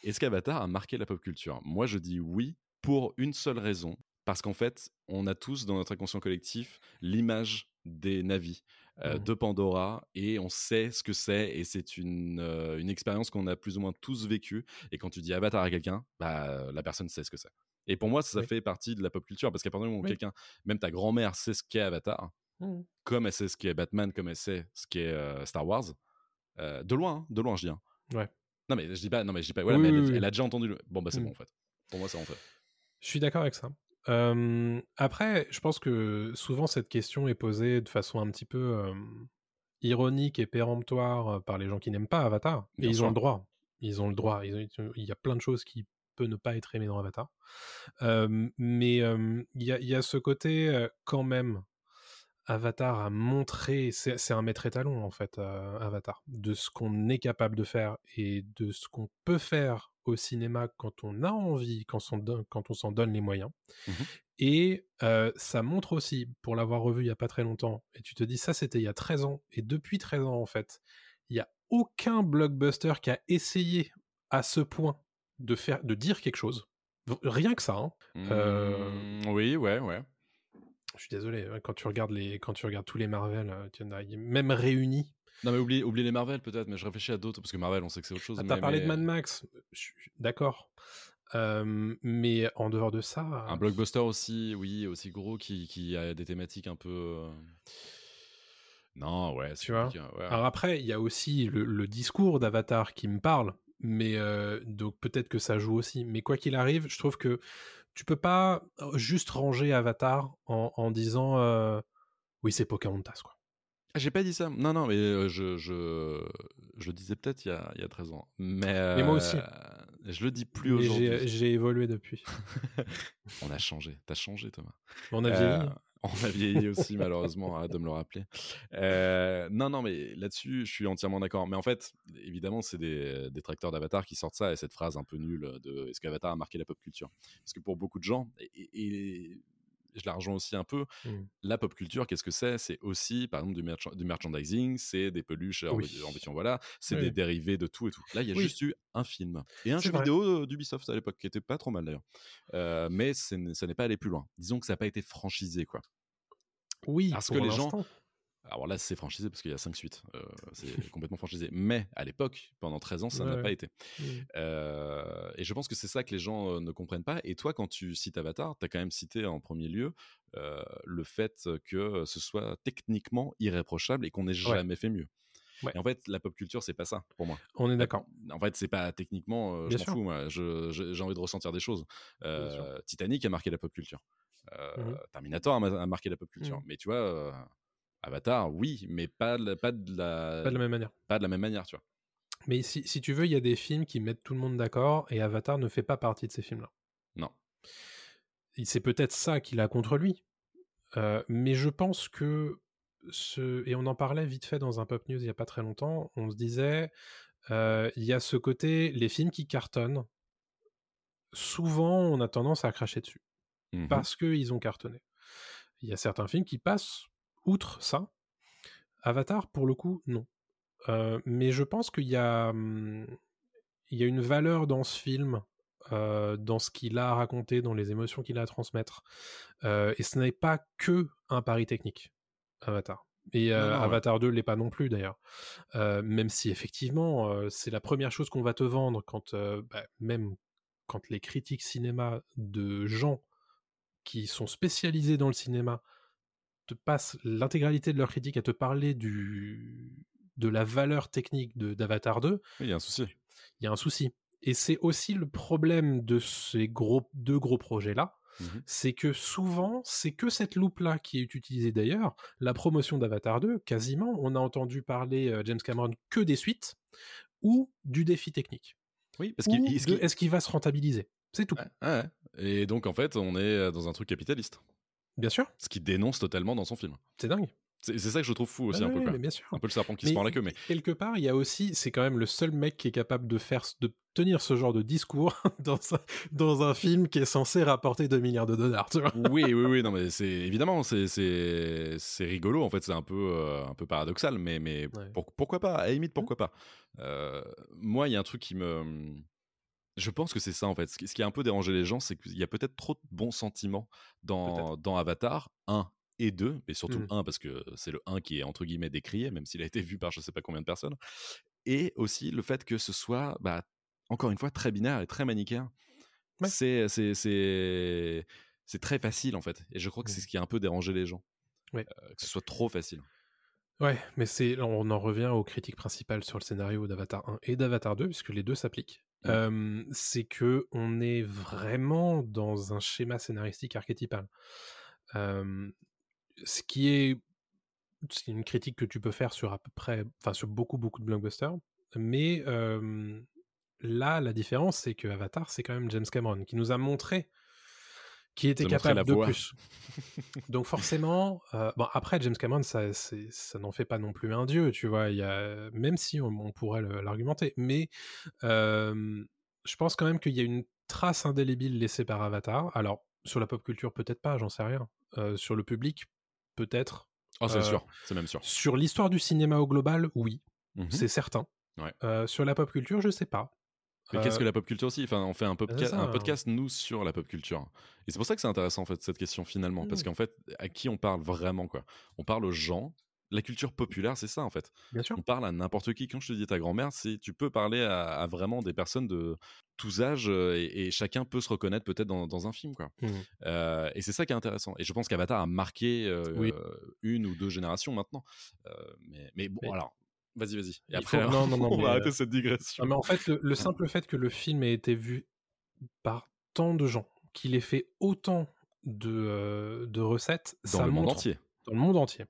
est-ce qu'Avatar a marqué la pop culture? Moi, je dis oui pour une seule raison, parce qu'en fait, on a tous dans notre inconscient collectif l'image des navis. euh,
Mhm.
de Pandora et on sait ce que c'est et c'est une, euh, une expérience qu'on a plus ou moins tous vécue et quand tu dis Avatar à quelqu'un bah la personne sait ce que c'est et pour moi ça, ça
Oui.
fait partie de la pop culture parce qu'à partir du moment où
Oui.
quelqu'un même ta grand-mère sait ce qu'est Avatar
Mhm.
comme elle sait ce qu'est Batman, comme elle sait ce qu'est euh, Star Wars. De loin, hein, de loin, je dis. hein.
Ouais.
Non mais je dis pas, non mais je dis pas. Voilà,
Oui,
mais elle, a déjà entendu. Le... Bon bah c'est
Mm.
bon en fait. Pour moi c'est en fait.
Je suis d'accord avec ça. Euh, après, je pense que souvent cette question est posée de façon un petit peu euh, ironique et péremptoire par les gens qui n'aiment pas Avatar.
Bien
et ils ont le droit. Ils ont le droit. Ils ont- il y a plein de choses qui peuvent ne pas être aimées dans Avatar. Euh, mais il y, a, il y a ce côté quand même. Avatar a montré, c'est un maître étalon en fait, Avatar, de ce qu'on est capable de faire et de ce qu'on peut faire au cinéma quand on a envie, quand on, quand on s'en donne les moyens.
Mhm.
Et euh, ça montre aussi, pour l'avoir revu il y a pas très longtemps, et tu te dis ça c'était il y a 13 ans, et depuis 13 ans en fait, il n'y a aucun blockbuster qui a essayé à ce point de, faire, de dire quelque chose. Rien que ça. hein. Euh,
Mm, Oui, ouais, ouais.
Je suis désolé, hein, quand tu regardes, les, quand tu regardes tous les Marvel, euh, même réunis.
Non mais oublie, oublie les Marvel peut-être, mais je réfléchis à d'autres parce que Marvel, on sait que c'est autre chose.
Ah, T'as parlé
mais
de Mad Max, d'accord. Euh, mais en dehors de ça,
Un blockbuster aussi, oui, aussi gros qui, qui a des thématiques un peu. euh, Non, ouais, c'est
Tu vois?
ouais.
Alors après, il y a aussi le, le discours d'Avatar qui me parle, mais euh, donc peut-être que ça joue aussi. Mais quoi qu'il arrive, je trouve que tu peux pas juste ranger Avatar en, en disant euh, oui c'est Pocahontas quoi.
Ah, J'ai pas dit ça. Non, non, mais euh, je, je, je le disais peut-être il, y a- il y a 13 ans. Mais,
Mais moi aussi.
euh, Je le dis plus aujourd'hui.
J'ai évolué depuis.
On a changé. T'as changé, Thomas.
On a
Euh,
vieilli.
on a vieilli aussi, malheureusement. Arrête de me le rappeler. Euh, non, non, mais là-dessus, je suis entièrement d'accord. Mais en fait, évidemment, c'est des détracteurs d'Avatar qui sortent ça et cette phrase un peu nulle de est-ce qu'Avatar a marqué la pop culture? Parce que pour beaucoup de gens, et- et je la rejoins aussi un peu,
Mm.
la pop culture, qu'est-ce que c'est? C'est aussi, par exemple, du, merch- du merchandising, c'est des peluches en,
Oui.
en béton, voilà, c'est
Oui.
des dérivés de tout et tout. Là, il y a
Oui.
juste eu un film et un jeu
vrai.
vidéo d'Ubisoft à l'époque, qui était pas trop mal d'ailleurs. Euh, mais ça n'est pas allé plus loin. Disons que ça n'a pas été franchisé, quoi.
Oui,
Parce que les gens. Alors là, c'est franchisé parce qu'il y a 5 suites. Euh, c'est complètement franchisé. Mais à l'époque, pendant 13 ans, ça
Ouais,
n'a
ouais.
pas été. Euh, et je pense que c'est ça que les gens euh, ne comprennent pas. Et toi, quand tu cites Avatar, tu as quand même cité en premier lieu euh, le fait que ce soit techniquement irréprochable et qu'on n'ait jamais fait mieux.
Ouais.
Et en fait, la pop culture, c'est pas ça pour moi.
On est d'accord.
En fait, c'est pas techniquement, euh, je m'en fous. moi. J'ai envie de ressentir des choses. Euh. Titanic a marqué la pop culture. Euh,
Mhm.
Terminator a, ma- a marqué la pop culture.
Mhm.
Mais tu vois, Avatar, oui, mais pas de, la- pas de la,
Pas de la même manière.
pas de la même manière, tu vois.
Mais si, si tu veux, il y a des films qui mettent tout le monde d'accord et Avatar ne fait pas partie de ces films-là.
Non.
C'est peut-être ça qu'il a contre lui. Euh, mais je pense que ce... Et on en parlait vite fait dans un Pop News il n'y a pas très longtemps. On se disait, euh, il y a ce côté, les films qui cartonnent, souvent on a tendance à cracher dessus.
Mhm.
Parce qu'ils ont cartonné. Il y a certains films qui passent outre ça. Avatar, pour le coup, non. Euh, mais je pense qu'il y a, hum, il y a une valeur dans ce film, euh, dans ce qu'il a à raconter, dans les émotions qu'il a à transmettre. Euh, et ce n'est pas que un pari technique, Avatar. Et
Non, non, ouais.
Avatar 2 l'est pas non plus d'ailleurs. Même si effectivement, c'est la première chose qu'on va te vendre quand, bah, même quand les critiques cinéma de gens qui sont spécialisés dans le cinéma te passent l'intégralité de leur critique à te parler du, de la valeur technique de d'Avatar 2,
Oui, il y a un souci.
il y a un souci. Et c'est aussi le problème de ces gros, deux gros projets-là,
Mhm.
c'est que souvent, c'est que cette loupe-là qui est utilisée d'ailleurs. La promotion d'Avatar 2, quasiment, on a entendu parler euh, James Cameron que des suites ou du défi technique.
Oui, parce qu'il.
est-ce qu'il va se rentabiliser C'est tout.
Ouais. Et donc, en fait, on est euh, dans un truc capitaliste.
Bien sûr,
Ce qui dénonce totalement dans son film.
c'est dingue.
C'est ça que je trouve fou aussi, un peu.
mais bien sûr.
Un peu le serpent qui se mord la queue, mais.
quelque part, il y a aussi, c'est quand même le seul mec qui est capable de faire, de tenir ce genre de discours dans un, dans un film qui est censé rapporter 2 milliards de dollars. Tu vois
oui, oui, oui, non, mais c'est évidemment, c'est rigolo. En fait, c'est un peu euh, un peu paradoxal, mais mais
Ouais.
pour- pourquoi pas? À la limite, pourquoi pas? Euh, Moi, il y a un truc qui me je pense que c'est ça en fait. Ce qui, a un peu dérangé les gens, c'est qu'il y a peut-être trop de bons sentiments dans, dans Avatar 1 et 2, mais surtout
Mm.
1 parce que c'est le 1 qui est entre guillemets décrié, même s'il a été vu par je sais pas combien de personnes. Et aussi le fait que ce soit, bah, encore une fois, très binaire et très manichéen.
Ouais.
C'est c'est- c'est c'est très facile en fait. Et je crois que c'est
Mm.
ce qui a un peu dérangé les gens.
Ouais.
Euh, que ce soit trop facile.
Ouais, mais c'est, on en revient aux critiques principales sur le scénario d'Avatar 1 et d'Avatar 2, puisque les deux s'appliquent. Euh, c'est que on est vraiment dans un schéma scénaristique archétypal. Ce qui est, une critique que tu peux faire sur à peu près, enfin sur beaucoup beaucoup de blockbusters, mais là la différence c'est que Avatar c'est quand même James Cameron qui nous a montré qui était capable de plus. Donc forcément, euh, bon après James Cameron, ça, n'en fait pas non plus un dieu, tu vois. Il y a, même si on, on pourrait l'argumenter, mais euh, je pense quand même qu'il y a une trace indélébile laissée par Avatar. Alors sur la pop culture peut-être pas, j'en sais rien. Euh, sur le public peut-être.
Oh, c'est sûr, c'est même sûr.
Sur l'histoire du cinéma au global, oui,
Mhm.
c'est certain.
Ouais.
Sur la pop culture, je sais pas.
Mais qu'est-ce
Euh,
que la pop culture aussi? Enfin, on fait un, podca-
c'est ça,
un
hein.
podcast, nous, sur la pop culture. Et c'est pour ça que c'est intéressant, en fait, cette question, finalement. Parce
Mm.
qu'en fait, à qui on parle vraiment, quoi? On parle aux gens. La culture populaire, c'est ça, en fait.
Bien sûr.
On parle à n'importe qui. Quand je te dis ta grand-mère, c'est tu peux parler à, à vraiment des personnes de tous âges euh, et, et chacun peut se reconnaître peut-être dans, dans un film, quoi.
Mhm.
Euh, et c'est ça qui est intéressant. Et je pense qu'Avatar a marqué euh,
Oui.
euh, une ou deux générations maintenant. Euh, mais, mais bon,
Mais-
alors, vas-y, vas-y. Et après,
faut- non, non, non,
on va
euh,
arrêter cette digression.
Non, mais en fait, le, le simple fait que le film ait été vu par tant de gens, qu'il ait fait autant de, euh, de recettes,
Dans
ça
le monde
montre-
entier.
Dans le monde entier.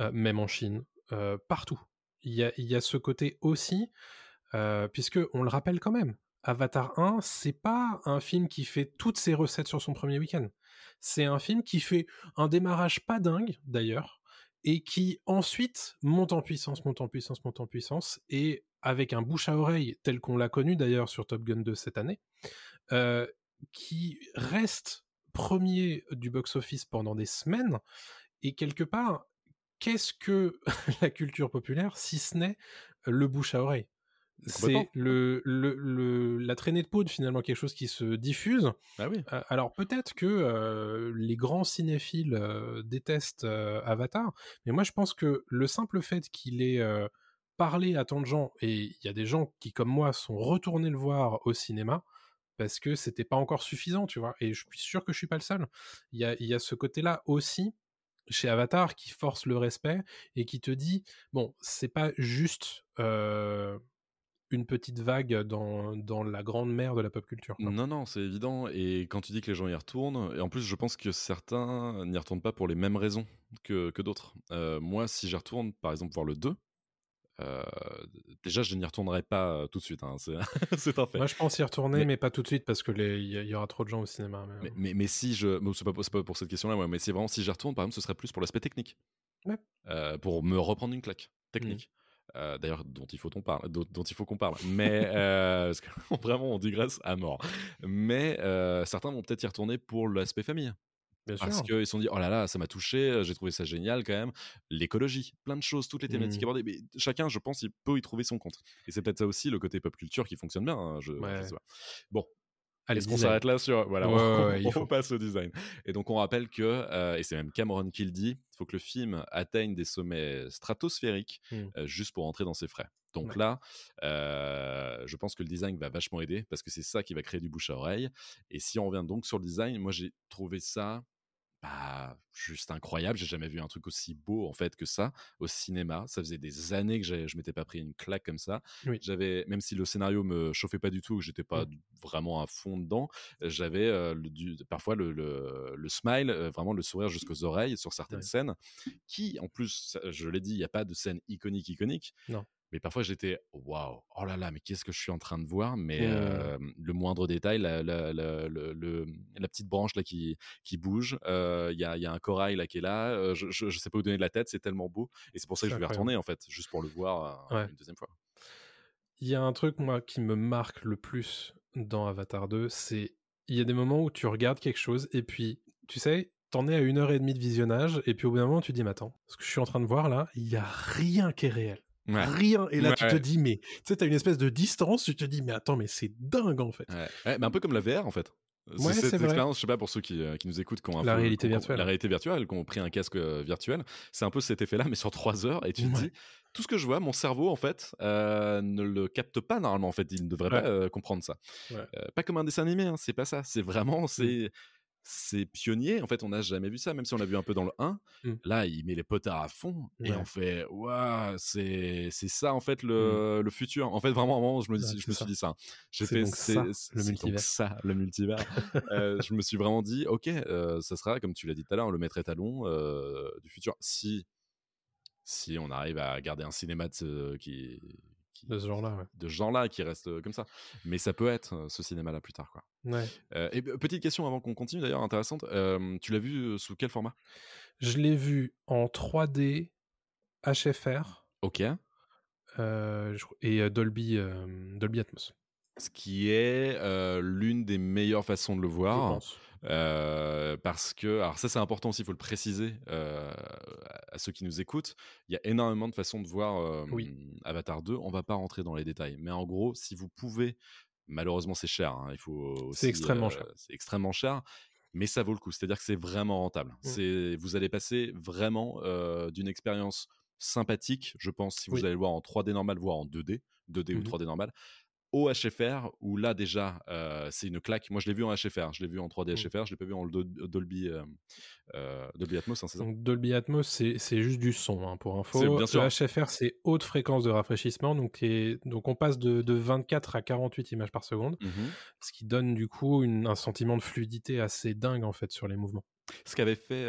Euh, même en Chine, euh, partout. Il y a, il y a ce côté aussi, euh, puisque on le rappelle quand même, Avatar 1, c'est pas un film qui fait toutes ses recettes sur son premier week-end. C'est un film qui fait un démarrage pas dingue, d'ailleurs, et qui ensuite monte en puissance, monte en puissance, monte en puissance, et avec un bouche à oreille tel qu'on l'a connu d'ailleurs sur Top Gun 2 cette année, euh, qui reste premier du box-office pendant des semaines, et quelque part, qu'est-ce que la culture populaire si ce n'est le bouche à oreille? C'est
Complètement.
le, le, le- la traînée de poudre finalement quelque chose qui se diffuse
Ah oui.
euh, alors peut-être que euh, les grands cinéphiles euh, détestent Avatar, mais moi je pense que le simple fait qu'il ait parlé à tant de gens, et il y a des gens qui comme moi sont retournés le voir au cinéma, parce que c'était pas encore suffisant, tu vois, et je suis sûr que je suis pas le seul. Il y a, y a ce côté-là aussi chez Avatar qui force le respect et qui te dit, bon, c'est pas juste... euh, une petite vague dans, dans la grande mer de la pop culture. quoi.
Non, non, c'est évident. Et quand tu dis que les gens y retournent, et en plus, je pense que certains n'y retournent pas pour les mêmes raisons que, que d'autres. Euh, moi, si j'y retourne, par exemple, voir le 2, euh, déjà, je n'y retournerai pas tout de suite. hein, c'est un fait.
Moi, je pense y retourner,
Mais-
mais, pas tout de suite parce que il y, aura trop de gens au cinéma. mais,
Mais,
euh,
mais, mais si je. Bon, c'est pas, pour cette question-là, mais c'est vraiment si j'y retourne, par exemple, ce serait plus pour l'aspect technique.
Ouais.
Euh, pour me reprendre une claque technique. Euh, D'ailleurs, dont il faut qu'on parle, dont, dont il faut qu'on parle. Mais euh, parce que vraiment, on digresse à mort. Mais euh, certains vont peut-être y retourner pour l'aspect famille.
bien
Parce qu'ils se sont dit, oh là là, ça m'a touché, j'ai trouvé ça génial quand même. L'écologie, plein de choses, toutes les thématiques
Mhm.
abordées. Mais chacun, je pense, il peut y trouver son compte. Et c'est peut-être ça aussi, le côté pop culture qui fonctionne bien. hein, je, je
Ouais.
sais pas. Bon,
Allez,
est-ce qu'on
design.
s'arrête là sur. Voilà,
Ouais,
on,
ouais,
on
faut.
passe au design. Et donc, on rappelle que, euh, et c'est même Cameron qui le dit, il faut que le film atteigne des sommets stratosphériques
Mm.
euh, juste pour entrer dans ses frais. Donc
Ouais.
là, euh, je pense que le design va vachement aider parce que c'est ça qui va créer du bouche à oreille. Et si on revient donc sur le design, moi j'ai trouvé ça bah, juste incroyable. J'ai jamais vu un truc aussi beau en fait que ça au cinéma. Ça faisait des années que je m'étais pas pris une claque comme ça.
Oui.
J'avais, même si le scénario me chauffait pas du tout, que j'étais pas
Mm.
vraiment à fond dedans, j'avais euh, le- du- parfois le, le- le smile, euh, vraiment le sourire jusqu'aux oreilles sur certaines scènes, qui en plus, je l'ai dit, il n'y a pas de scène iconique iconique.
Non.
Mais parfois j'étais waouh, oh là là, mais qu'est-ce que je suis en train de voir? Mais euh, le moindre détail, la, la, la, le- le- la petite branche là qui, qui bouge, euh, il y, a, y a un corail là qui est là, euh, je, je, je sais pas où donner de la tête, c'est tellement beau. Et c'est pour ça que je vais
incroyable.
retourner en fait, juste pour le voir
Ouais.
une deuxième fois.
Il y a un truc, moi, qui me marque le plus dans Avatar 2, c'est il y a des moments où tu regardes quelque chose et puis, tu sais, t'en es à une heure et demie de visionnage et puis au bout d'un moment, tu dis, mais attends, ce que je suis en train de voir là, il y a rien qui est réel.
Ouais.
Rien. Et là, tu te dis, mais tu sais, t'as une espèce de distance, tu te dis, mais attends, mais c'est dingue en fait.
Ouais. Mais un peu comme la VR en fait.
Ouais,
cette expérience, je sais pas pour ceux qui, euh, qui nous écoutent, qui ont
La
peu-
réalité virtuelle.
la réalité virtuelle, qui ont pris un casque euh, virtuel, c'est un peu cet effet-là, mais sur trois heures, et tu te dis, tout ce que je vois, mon cerveau en fait euh, ne le capte pas normalement. En fait, il ne devrait
Ouais.
pas comprendre ça. Pas comme un dessin animé, hein, c'est pas ça. C'est vraiment,
Mmh.
c'est c'est pionnier. En fait, on n'a jamais vu ça, même si on l'a vu un peu dans le 1.
Mm.
Là, il met les potards à fond et
Ouais.
on fait, waouh, c'est c'est ça en fait le, le futur. En fait, vraiment, à un moment, je me, dis, je me
ça.
suis dit ça. J'ai fait,
donc ça, le multivers.
ça, le multivers. Euh, je me suis vraiment dit, ok, euh, ça sera, comme tu l'as dit tout à l'heure, le maître étalon euh, du futur. Si, si on arrive à garder un cinéma qui, qui-
De ce genre-là, ouais.
de ce genre-là qui reste comme ça. Mais ça peut être ce cinéma-là plus tard, quoi.
Ouais.
Euh, et petite question avant qu'on continue d'ailleurs, intéressante. Euh, tu l'as vu sous quel format?
Je l'ai vu en 3D, HFR
Ok.
euh, et Dolby, Dolby Atmos.
Ce qui est l'une des meilleures façons de le
Je
voir.
pense.
Euh, parce que, alors ça c'est important aussi, il faut le préciser euh, à ceux qui nous écoutent, il y a énormément de façons de voir euh,
Oui.
Avatar 2, on va pas rentrer dans les détails, mais en gros, si vous pouvez, malheureusement c'est cher, hein, il faut aussi,
extrêmement
euh,
cher.
c'est extrêmement cher, mais ça vaut le coup, c'est-à-dire que c'est vraiment rentable.
Mm.
C'est, vous allez passer vraiment euh, d'une expérience sympathique, je pense, si vous
Oui.
allez le voir en 3D normal, voire en 2D, 2D ou
Mhm.
3D normal, au HFR, où là déjà, euh, c'est une claque. Moi, je l'ai vu en HFR, je l'ai vu en 3D
Mm.
HFR, je l'ai pas vu en Do- Dolby, euh, euh, Dolby Atmos, hein, c'est ça?
Donc Dolby Atmos, c'est juste du son, hein, pour info.
bien sûr.
Le HFR, c'est haute fréquence de rafraîchissement, donc, et- donc on passe de, de 24 à 48 images par seconde,
Mhm.
ce qui donne du coup une- un sentiment de fluidité assez dingue en fait sur les mouvements.
Ce qu'avait fait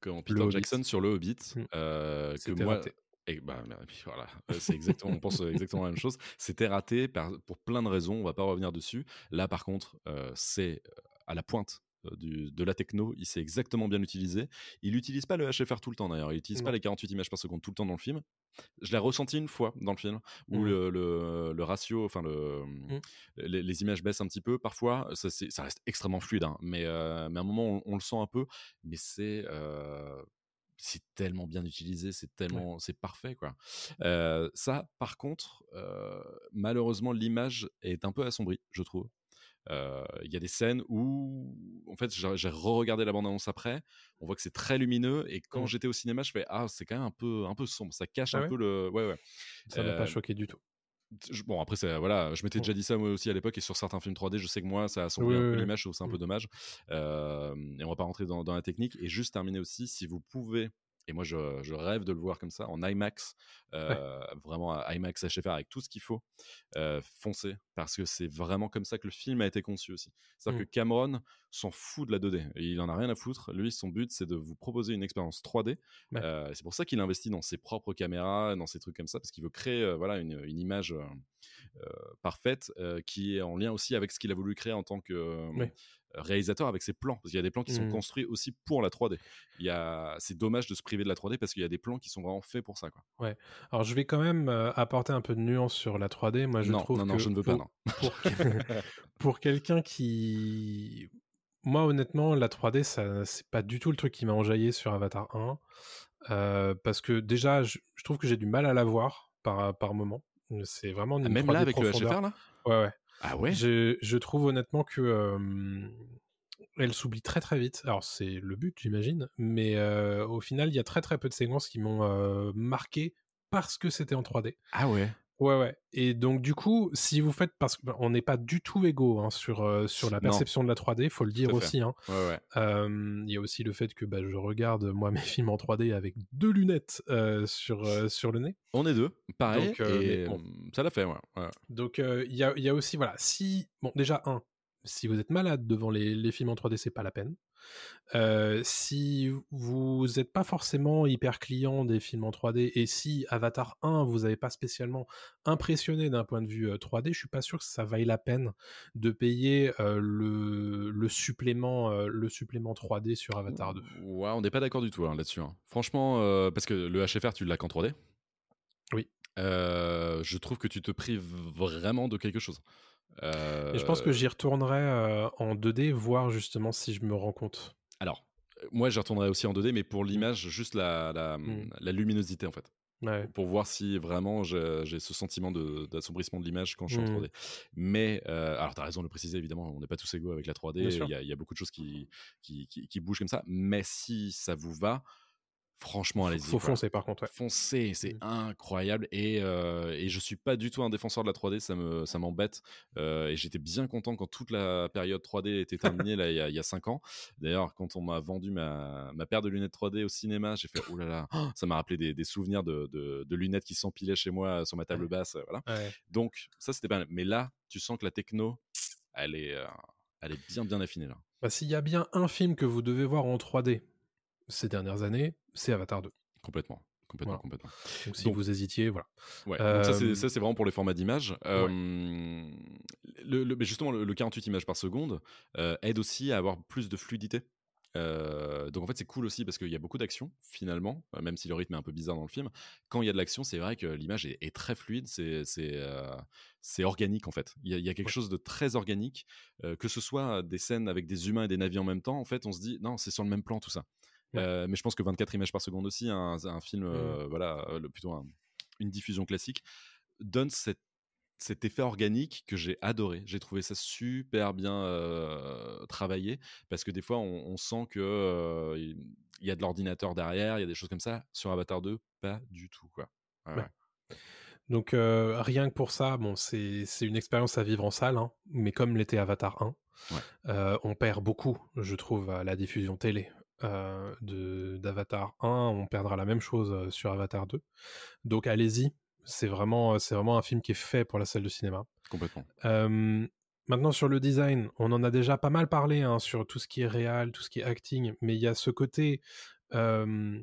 quand Peter. Jackson sur le Hobbit,
Mm.
euh, que moi.
raté.
Et bah, voilà, c'est exactement, on pense euh, exactement la même chose. C'était raté par- pour plein de raisons, on va pas revenir dessus. Là, par contre, euh, c'est euh, à la pointe du- de la techno, il sait exactement bien l'utiliser. Il n'utilise pas le HFR tout le temps d'ailleurs, il n'utilise pas les 48 images par seconde tout le temps dans le film. Je l'ai ressenti une fois dans le film, où
Mhm.
le, le- le ratio, enfin le,
Mhm.
les, les images baissent un petit peu. Parfois, ça, reste extrêmement fluide, hein, mais, euh, mais à un moment, on, on le sent un peu, mais c'est... euh, c'est tellement bien utilisé, c'est tellement, c'est parfait quoi. Euh, ça, par contre, euh, malheureusement, l'image est un peu assombrie, je trouve. Euh, Il y a des scènes où, en fait, j'ai re-regardé la bande-annonce après. On voit que c'est très lumineux et quand j'étais au cinéma, je fais ah, c'est quand même un peu, un peu sombre. Ça cache
Ah
un
ouais?
peu le, ouais ouais.
Ça m'a pas choqué du tout.
Bon après c'est voilà, je m'étais déjà dit ça moi aussi à l'époque et sur certains films 3D, je sais que moi ça a assombri
Oui,
un peu
oui.
l'image, je trouve ça un peu
Mm.
dommage. Euh, et on va pas rentrer dans, dans la technique et juste terminer aussi si vous pouvez. Et moi, je, je rêve de le voir comme ça, en IMAX, euh, vraiment IMAX HFR avec tout ce qu'il faut, euh, foncez, parce que c'est vraiment comme ça que le film a été conçu aussi. C'est-à-dire
Mm.
que Cameron s'en fout de la 2D, et il en a rien à foutre. Lui, son but, c'est de vous proposer une expérience 3D.
Ouais.
Euh, c'est pour ça qu'il investit dans ses propres caméras, dans ses trucs comme ça, parce qu'il veut créer euh, voilà, une, une image parfaite euh, qui est en lien aussi avec ce qu'il a voulu créer en tant que euh,
Ouais.
réalisateur avec ses plans. Parce qu'il y a des plans qui sont
Mm.
construits aussi pour la 3D. Il y a... C'est dommage de se priver de la 3D parce qu'il y a des plans qui sont vraiment faits pour ça. Quoi.
Alors je vais quand même euh, apporter un peu de nuance sur la 3D. Moi je
non,
trouve
non, non,
que
je ne veux
pour,
pas, non.
pour, pour quelqu'un qui... Moi honnêtement, la 3D, ça c'est pas du tout le truc qui m'a enjaillé sur Avatar 1. euh, parce que déjà, je, je trouve que j'ai du mal à la voir par, par moment. C'est vraiment une
Ah, Même
3D
là, avec le
profondeur.
HFR, là?
Ouais, ouais.
Ah ouais?
Je, je trouve honnêtement que euh, elle s'oublie très très vite. Alors c'est le but, j'imagine, mais euh, au final, il y a très très peu de séquences qui m'ont marqué parce que c'était en 3D.
Ah ouais?
Ouais, ouais. Et donc, du coup, si vous faites, parce qu'on n'est pas du tout égaux hein, sur, euh, sur la
Non.
perception de la 3D, faut le dire aussi. hein.
Ouais, ouais.
Euh, Il y a aussi le fait que bah, je regarde, moi, mes films en 3D avec deux lunettes euh, sur, euh, sur le nez.
On est deux, pareil.
Donc,
et
bon.
euh, ça l'a fait, ouais. ouais.
Donc, il y, a, il y a aussi, voilà, si, bon, déjà, un, si vous êtes malade devant les, les films en 3D, c'est pas la peine. Euh, si vous n'êtes pas forcément hyper client des films en 3D et si Avatar 1 vous n'avez pas spécialement impressionné d'un point de vue euh, 3D, je suis pas sûr que ça vaille la peine de payer euh, le, le supplément euh, le supplément 3D sur Avatar 2.
Ouais, on n'est pas d'accord du tout hein, là-dessus. hein. Franchement, parce que le HFR, tu l'as qu'en 3D.
Oui.
Je trouve que tu te prives vraiment de quelque chose. Euh,
Et je pense que j'y retournerai euh, en 2D voir justement si je me rends compte.
Alors, euh, moi, j'y retournerai aussi en 2D, mais pour l'image, juste la, la,
Mm.
la luminosité, en fait.
Ouais.
Pour voir si vraiment j'ai ce sentiment d'assombrissement de, l'image quand je suis en
Mm.
3D. Mais, euh, alors, tu as raison de le préciser, évidemment, on n'est pas tous égaux avec la 3D.
Bien
Il y, a- il y a beaucoup de choses qui, qui, qui- qui bougent comme ça. Mais si ça vous va, franchement, allez-y.
Faut foncer par contre. ouais.
Foncez, c'est
Mm.
incroyable. Et, euh, et je suis pas du tout un défenseur de la 3D, ça me ça m'embête. Euh, et j'étais bien content quand toute la période 3D était terminée, là, il y y a 5 ans. D'ailleurs, quand on m'a vendu ma, ma paire de lunettes 3D au cinéma, j'ai fait, oh là là, oh, ça m'a rappelé des, des souvenirs de, de- de lunettes qui s'empilaient chez moi euh, sur ma table basse. Voilà.
Ouais.
Donc, ça, c'était pas mal. Mais là, tu sens que la techno, elle est, euh, elle est bien, bien affinée, là.
Bah, S'il y a bien un film que vous devez voir en 3D ces dernières années, c'est Avatar 2.
Complètement. Complètement,
Voilà.
complètement.
Donc si
Donc-
vous hésitiez, voilà.
Ouais, donc ça, c'est,
Euh,
ça, c'est vraiment pour les formats d'image. Euh, le, le- mais justement, le, le 48 images par seconde euh, aide aussi à avoir plus de fluidité. Euh, donc en fait, c'est cool aussi parce qu'il y a beaucoup d'action finalement, même si le rythme est un peu bizarre dans le film. Quand il y a de l'action, c'est vrai que l'image est, est très fluide, c'est, organique en fait. Il y a, il y a quelque
Ouais.
chose de très organique, que ce soit des scènes avec des humains et des navires en même temps. En fait, on se dit non, c'est sur le même plan tout ça.
Ouais.
Euh, mais je pense que 24 images par seconde aussi, un, un film,
Mmh.
euh, voilà, euh, le- plutôt un- une diffusion classique, donne cette- cet effet organique que j'ai adoré. J'ai trouvé ça super bien euh, travaillé parce que des fois, on, on sent que il y a de l'ordinateur derrière, il y a des choses comme ça. Sur Avatar 2, pas du tout. Quoi. Ouais,
Ouais.
ouais.
Donc euh, rien que pour ça, bon, c'est une expérience à vivre en salle, hein, mais comme l'était Avatar 1,
Ouais.
euh, on perd beaucoup, je trouve, à la diffusion télé euh, d'Avatar 1. On perdra la même chose euh, sur Avatar 2. Donc allez-y, c'est vraiment, c'est vraiment un film qui est fait pour la salle de cinéma.
Complètement.
Euh, maintenant sur le design, on en a déjà pas mal parlé hein, sur tout ce qui est réel, tout ce qui est acting, mais il y a ce côté, euh,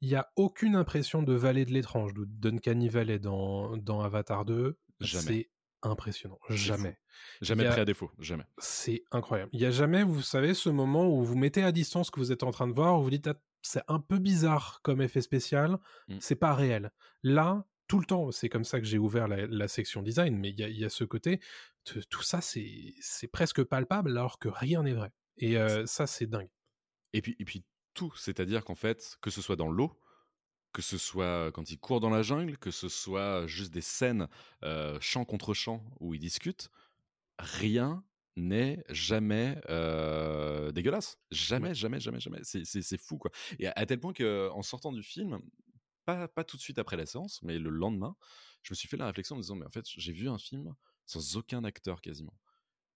il y a aucune impression de vallée de l'étrange, de d'Uncanny Valley dans, dans Avatar 2.
Jamais.
Impressionnant, jamais.
Jamais
a-
pris à défaut. Jamais.
C'est incroyable. Il y a jamais, vous savez, ce moment où vous mettez à distance ce que vous êtes en train de voir, où vous dites Ah, c'est un peu bizarre comme effet spécial,
Mm.
c'est pas réel. Là, tout le temps, c'est comme ça que j'ai ouvert la, la section design, mais il y a, y a ce côté, tout ça, c'est c'est presque palpable alors que rien n'est vrai. Et euh, ça, c'est dingue.
Et puis, et puis tout, c'est-à-dire qu'en fait, que ce soit dans l'eau, que ce soit quand il court dans la jungle, que ce soit juste des scènes euh, champ contre champ où ils discutent, rien n'est jamais euh, dégueulasse. Jamais, jamais, jamais, jamais. C'est- C'est c'est fou, quoi. Et à, à tel point qu'en sortant du film, pas, pas tout de suite après la séance, mais le lendemain, je me suis fait la réflexion en me disant, mais en fait, j'ai vu un film sans aucun acteur quasiment.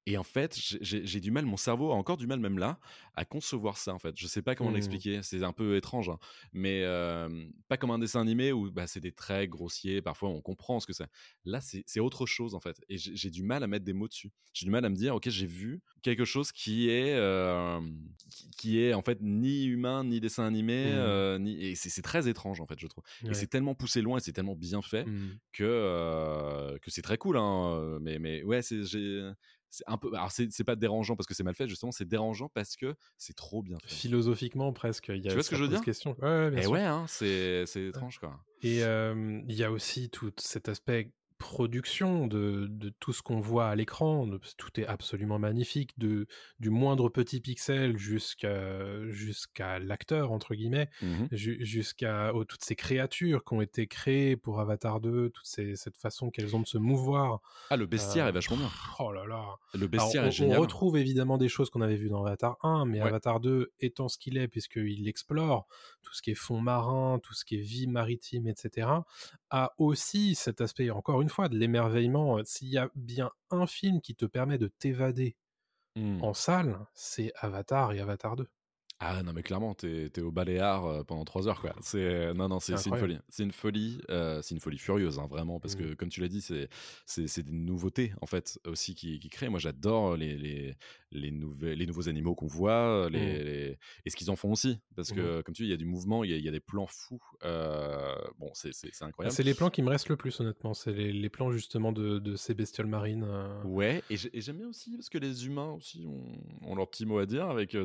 Et en fait, j'ai- du mal, mon cerveau a encore du mal, même là, à concevoir ça, en fait. Je sais pas comment
Mmh.
l'expliquer, c'est un peu étrange, hein. mais euh, pas comme un dessin animé où bah, c'est des traits grossiers, parfois on comprend ce que c'est. Là, c'est autre chose, en fait. Et j'ai du mal à mettre des mots dessus. J'ai du mal à me dire, ok, j'ai vu quelque chose qui est, euh, qui, est en fait ni humain, ni dessin animé,
Mmh.
euh, ni... et c'est très étrange, en fait, je trouve.
Ouais.
Et c'est tellement poussé loin et c'est tellement bien fait
Mm.
que, que c'est très cool. Hein, mais, mais ouais, c'est j'ai- c'est un peu. Alors, c'est c'est pas dérangeant parce que c'est mal fait, justement, c'est dérangeant parce que c'est trop bien fait.
Philosophiquement, presque. Il y a,
Tu vois ce que je veux dire?
question. Ouais, ouais, bien
Et
sûr.
ouais, hein, c'est c'est étrange, quoi.
Et euh, il y a aussi tout cet aspect production de, de tout ce qu'on voit à l'écran, tout est absolument magnifique, de, du moindre petit pixel jusqu'à jusqu'à l'acteur, entre guillemets, ju- jusqu'à aux- toutes ces créatures qui ont été créées pour Avatar 2, toute cette façon qu'elles ont de se mouvoir.
Ah, le bestiaire
Euh,
est vachement bien.
Oh là là
Le
alors,
bestiaire
on,
est
on
génial.
retrouve évidemment des choses qu'on avait vues dans Avatar 1, mais
Ouais.
Avatar 2 étant ce qu'il est, puisqu'il explore tout ce qui est fond marin, tout ce qui est vie maritime, etc., a aussi cet aspect, encore une fois, de l'émerveillement. S'il y a bien un film qui te permet de t'évader
Hmm.
en salle, c'est Avatar et Avatar 2.
Ah non mais clairement t'es es au Baléares euh, pendant trois heures quoi. C'est non non c'est une folie, c'est une folie, euh, c'est une folie furieuse hein, vraiment parce que
Mm.
comme tu l'as dit c'est c'est c'est des nouveautés en fait aussi qui, qui créent. Moi j'adore les les les nouvelles les nouveaux animaux qu'on voit, les,
Mm.
les- et ce qu'ils en font aussi parce que comme tu dis il y a du mouvement, il y a, il y a des plans fous. Euh, bon c'est c'est c'est incroyable.
C'est les plans qui me restent le plus, honnêtement. C'est les, les plans justement de, de ces bestioles marines. euh.
Ouais, et j'ai- et j'aime bien aussi parce que les humains aussi ont, ont leur petit mot à dire avec euh,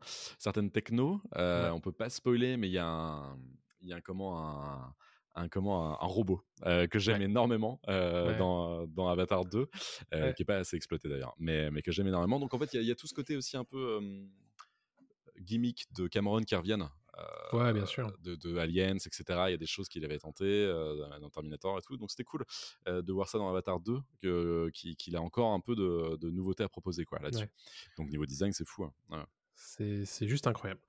certains, certaines technos. Euh,
Ouais.
On peut pas spoiler, mais il y a un, il y a un comment un, un comment un, un robot euh, que j'aime
Ouais.
énormément euh,
Ouais.
dans, dans Avatar 2, euh, qui est pas assez exploité d'ailleurs, mais, mais que j'aime énormément. Donc en fait, il y, a- il y a tout ce côté aussi un peu gimmick de Cameron qui reviennent. euh,
Ouais, bien sûr.
de, de Aliens, etc. Il y a des choses qu'il avait tenté euh, dans Terminator et tout. Donc c'était cool euh, de voir ça dans Avatar 2, que- qui- qu'il a encore un peu de, de nouveautés à proposer quoi là-dessus.
Ouais.
Donc niveau design, c'est fou. hein. Ouais.
C'est juste incroyable.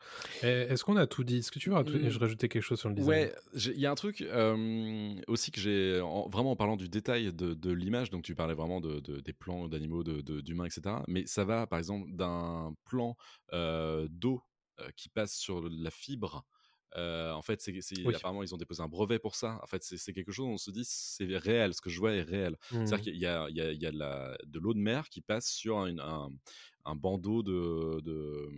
Est-ce qu'on a tout dit? Est-ce que tu veux rajouter- je rajouter quelque chose sur le design?
Ouais, il y a un truc euh, aussi que j'ai, en- vraiment en parlant du détail de, de l'image, donc tu parlais vraiment de, de- des plans d'animaux, de- de- d'humains, etc. Mais ça va, par exemple, d'un plan euh, d'eau euh, qui passe sur la fibre. Euh, en fait, c'est,
Oui.
apparemment, ils ont déposé un brevet pour ça. En fait, c'est, quelque chose où on se dit, c'est réel, ce que je vois est réel. C'est-à-dire
Mhm.
qu'il y a, il y a- il y a de, l'eau de mer qui passe sur un, un- un bandeau de, de,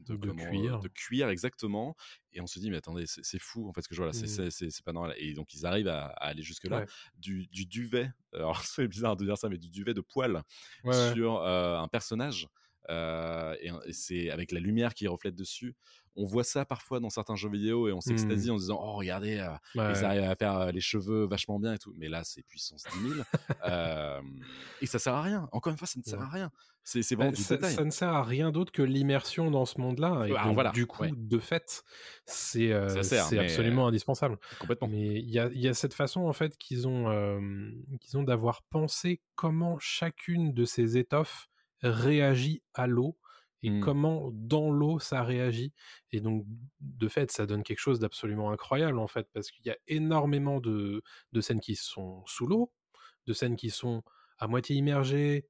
De
comment, euh,
cuir.
de cuir exactement et on se dit mais attendez c'est fou en fait ce que je vois là c'est- c'est pas normal et donc ils arrivent à, à aller jusque là
Ouais.
du, du duvet alors c'est bizarre de dire ça mais du duvet de poil
ouais.
sur euh, un personnage euh, et, et c'est avec la lumière qui reflète dessus on voit ça parfois dans certains jeux vidéo et on s'extasie en se disant oh regardez euh,
Mmh. Ouais,
ils arrivent à faire euh, les cheveux vachement bien et tout mais là c'est puissance 10 000 Euh, et ça sert à rien encore une fois ça ne sert
Ouais.
à rien c'est
Bah,
vraiment du
ça,
détail
ça ne sert à rien d'autre que l'immersion dans ce monde-là. Et
Ah,
donc,
voilà,
du coup,
ouais.
de fait, c'est euh, c'est absolument indispensable.
complètement
Mais il y a, y a cette façon, en fait, qu'ils ont, qu'ils ont d'avoir pensé comment chacune de ces étoffes réagit à l'eau et
Mm.
comment dans l'eau ça réagit. Et donc, de fait, ça donne quelque chose d'absolument incroyable, en fait, parce qu'il y a énormément de, de scènes qui sont sous l'eau, de scènes qui sont à moitié immergées,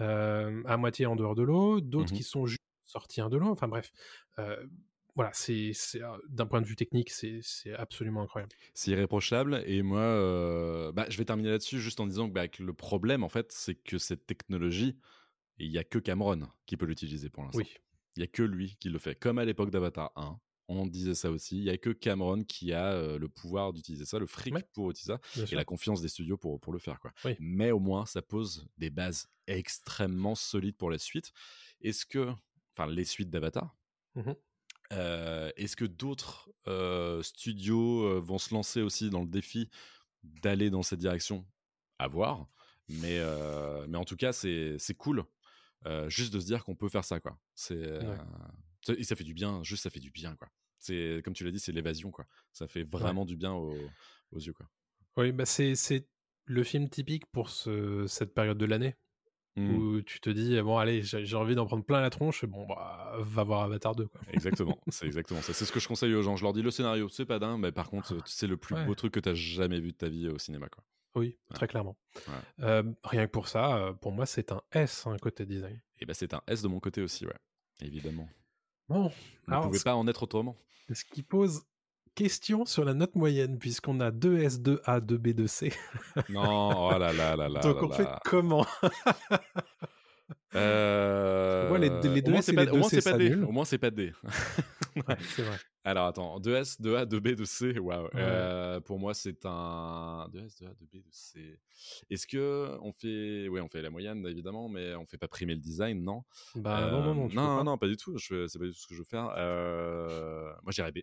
euh, à moitié en dehors de l'eau, d'autres
Mhm.
qui sont juste sortir de l'eau. Enfin bref, euh, voilà, c'est euh, d'un point de vue technique, c'est c'est absolument incroyable.
C'est irréprochable. Et moi, euh, bah, je vais terminer là-dessus juste en disant que, bah, que le problème, en fait, c'est que cette technologie, il n'y a que Cameron qui peut l'utiliser pour l'instant.
Oui.
Il n'y a que lui qui le fait. Comme à l'époque d'Avatar 1, on disait ça aussi. Il n'y a que Cameron qui a euh, le pouvoir d'utiliser ça, le fric
Ouais.
pour utiliser ça,
Bien
et
sûr.
la confiance des studios pour, pour le faire. Quoi.
Oui.
Mais au moins, ça pose des bases extrêmement solides pour la suite. Est-ce que, enfin, les suites d'Avatar,
Mhm.
euh, Est-ce que d'autres euh, studios vont se lancer aussi dans le défi d'aller dans cette direction? À voir. Mais, mais en tout cas, c'est cool euh, juste de se dire qu'on peut faire ça. quoi. C'est euh, ça- Et ça fait du bien, juste ça fait du bien. quoi. C'est Comme tu l'as dit, c'est l'évasion. quoi. Ça fait vraiment du bien aux, aux yeux. quoi.
Oui, bah c'est le film typique pour ce, cette période de l'année
Mm.
où tu te dis bon allez j'ai envie d'en prendre plein la tronche bon bah va voir Avatar 2 quoi.
Exactement, c'est exactement ça. C'est ce que je conseille aux gens. Je leur dis le scénario, c'est pas dingue, mais par contre, c'est le plus
Ouais.
beau truc que tu as jamais vu de ta vie au cinéma. Quoi.
Oui, très clairement.
Ouais.
Euh, rien que pour ça, pour moi c'est un S hein, côté design.
Et ben c'est un S de mon côté aussi, ouais. Évidemment.
Bon,
On ne pouvait pas en être autrement.
ce qui pose question sur la note moyenne puisqu'on a 2 S, 2 A, 2 B, 2 C.
Non, oh là là là là.
Donc
là
on fait
là.
comment?
Euh,
moi, les- les
au
deux
au moins, c'est pas D. Au moins, c'est pas D.
Ouais, C'est vrai.
Alors attends, 2S, 2A, 2B, 2C, waouh. Euh, pour moi, c'est un 2S, 2A, 2B, 2C. Est-ce que on fait, ouais, on fait la moyenne évidemment, mais on fait pas primer le design, non?
Bah non, non, non,
Euh, non,
pas.
non, pas du tout. Je c'est pas du tout ce que je veux faire. Euh, moi, j'irais B.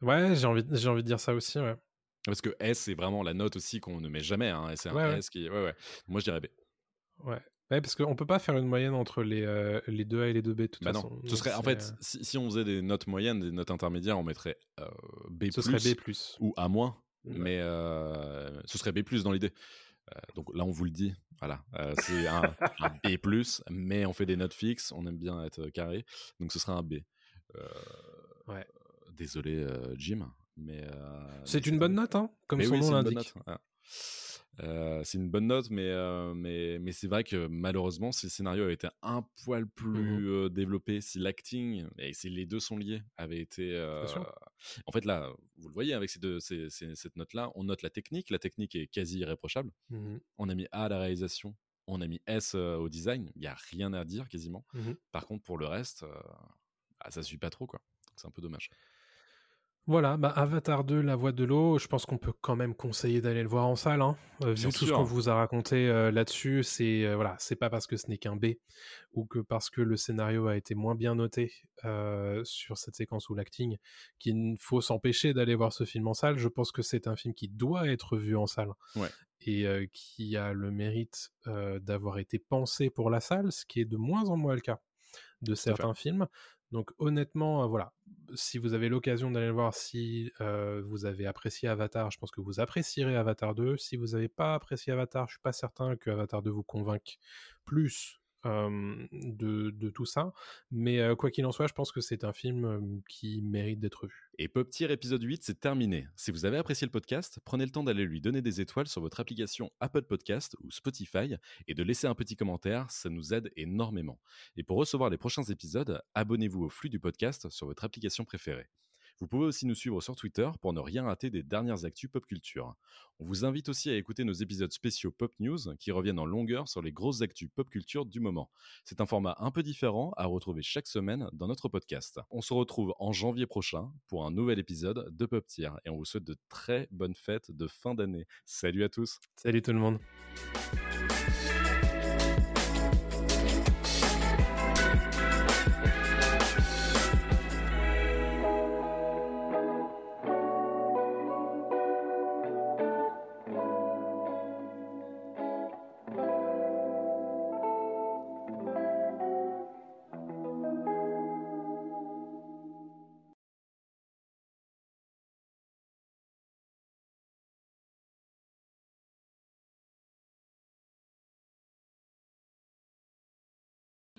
Ouais, j'ai envie, j'ai envie de dire ça aussi, ouais.
Parce que S, c'est vraiment la note aussi qu'on ne met jamais. Hein, c'est un
Ouais, ouais.
S qui. Ouais, ouais. Moi, je dirais B.
Ouais. Ouais, parce qu'on peut pas faire une moyenne entre les, euh, les 2A et les 2B de toute
Bah
façon.
non. Ce serait, en fait,
euh,
si, si on faisait des notes moyennes, des notes intermédiaires, on mettrait euh, B+,
ce serait B+.
ou A-,
Ouais.
mais euh, ce serait B+, dans l'idée. Donc là, on vous le dit, voilà, c'est un, un B+, mais on fait des notes fixes, on aime bien être carré, donc ce sera un B.
Ouais.
Désolé, Jim, mais...
C'est une
un
bonne note, hein, comme
Mais
son
oui,
nom l'indique.
Euh, c'est une bonne note, mais, euh, mais, mais c'est vrai que malheureusement, si le scénario avait été un poil plus
Mmh
euh, développé, si l'acting, et si les deux sont liés, avait été. En fait, là, vous le voyez avec ces deux, ces- ces- cette note-là, on note la technique. La technique est quasi irréprochable.
Mhm.
On a mis A à la réalisation, on a mis S au design. Il n'y a rien à dire quasiment.
Mhm.
Par contre, pour le reste, euh, ah, ça suit pas trop, quoi. C'est un peu dommage.
Voilà, bah Avatar 2, La Voix de l'eau, je pense qu'on peut quand même conseiller d'aller le voir en salle. Hein. Euh, vu tout ce qu'on vous a raconté euh, là-dessus, c'est euh, voilà, c'est pas parce que ce n'est qu'un B ou que parce que le scénario a été moins bien noté sur cette séquence ou l'acting qu'il faut s'empêcher d'aller voir ce film en salle. Je pense que c'est un film qui doit être vu en salle
Ouais.
et qui a le mérite d'avoir été pensé pour la salle, ce qui est de moins en moins le cas de certains films. Donc honnêtement, euh, voilà, si vous avez l'occasion d'aller le voir, si euh, vous avez apprécié Avatar, je pense que vous apprécierez Avatar 2. Si vous n'avez pas apprécié Avatar, je suis pas certain que Avatar 2 vous convainque plus de, tout ça. Mais quoi qu'il en soit, je pense que c'est un film qui mérite d'être vu.
Et Pop Tier épisode 8, c'est terminé. Si vous avez apprécié le podcast, prenez le temps d'aller lui donner des étoiles sur votre application Apple Podcast ou Spotify et de laisser un petit commentaire, ça nous aide énormément. Et pour recevoir les prochains épisodes, abonnez-vous au flux du podcast sur votre application préférée. Vous pouvez aussi nous suivre sur Twitter pour ne rien rater des dernières actus pop culture. On vous invite aussi à écouter nos épisodes spéciaux Pop News qui reviennent en longueur sur les grosses actus pop culture du moment. C'est un format un peu différent à retrouver chaque semaine dans notre podcast. On se retrouve en janvier prochain pour un nouvel épisode de Pop Tier et on vous souhaite de très bonnes fêtes de fin d'année. Salut à tous.
Salut tout le monde.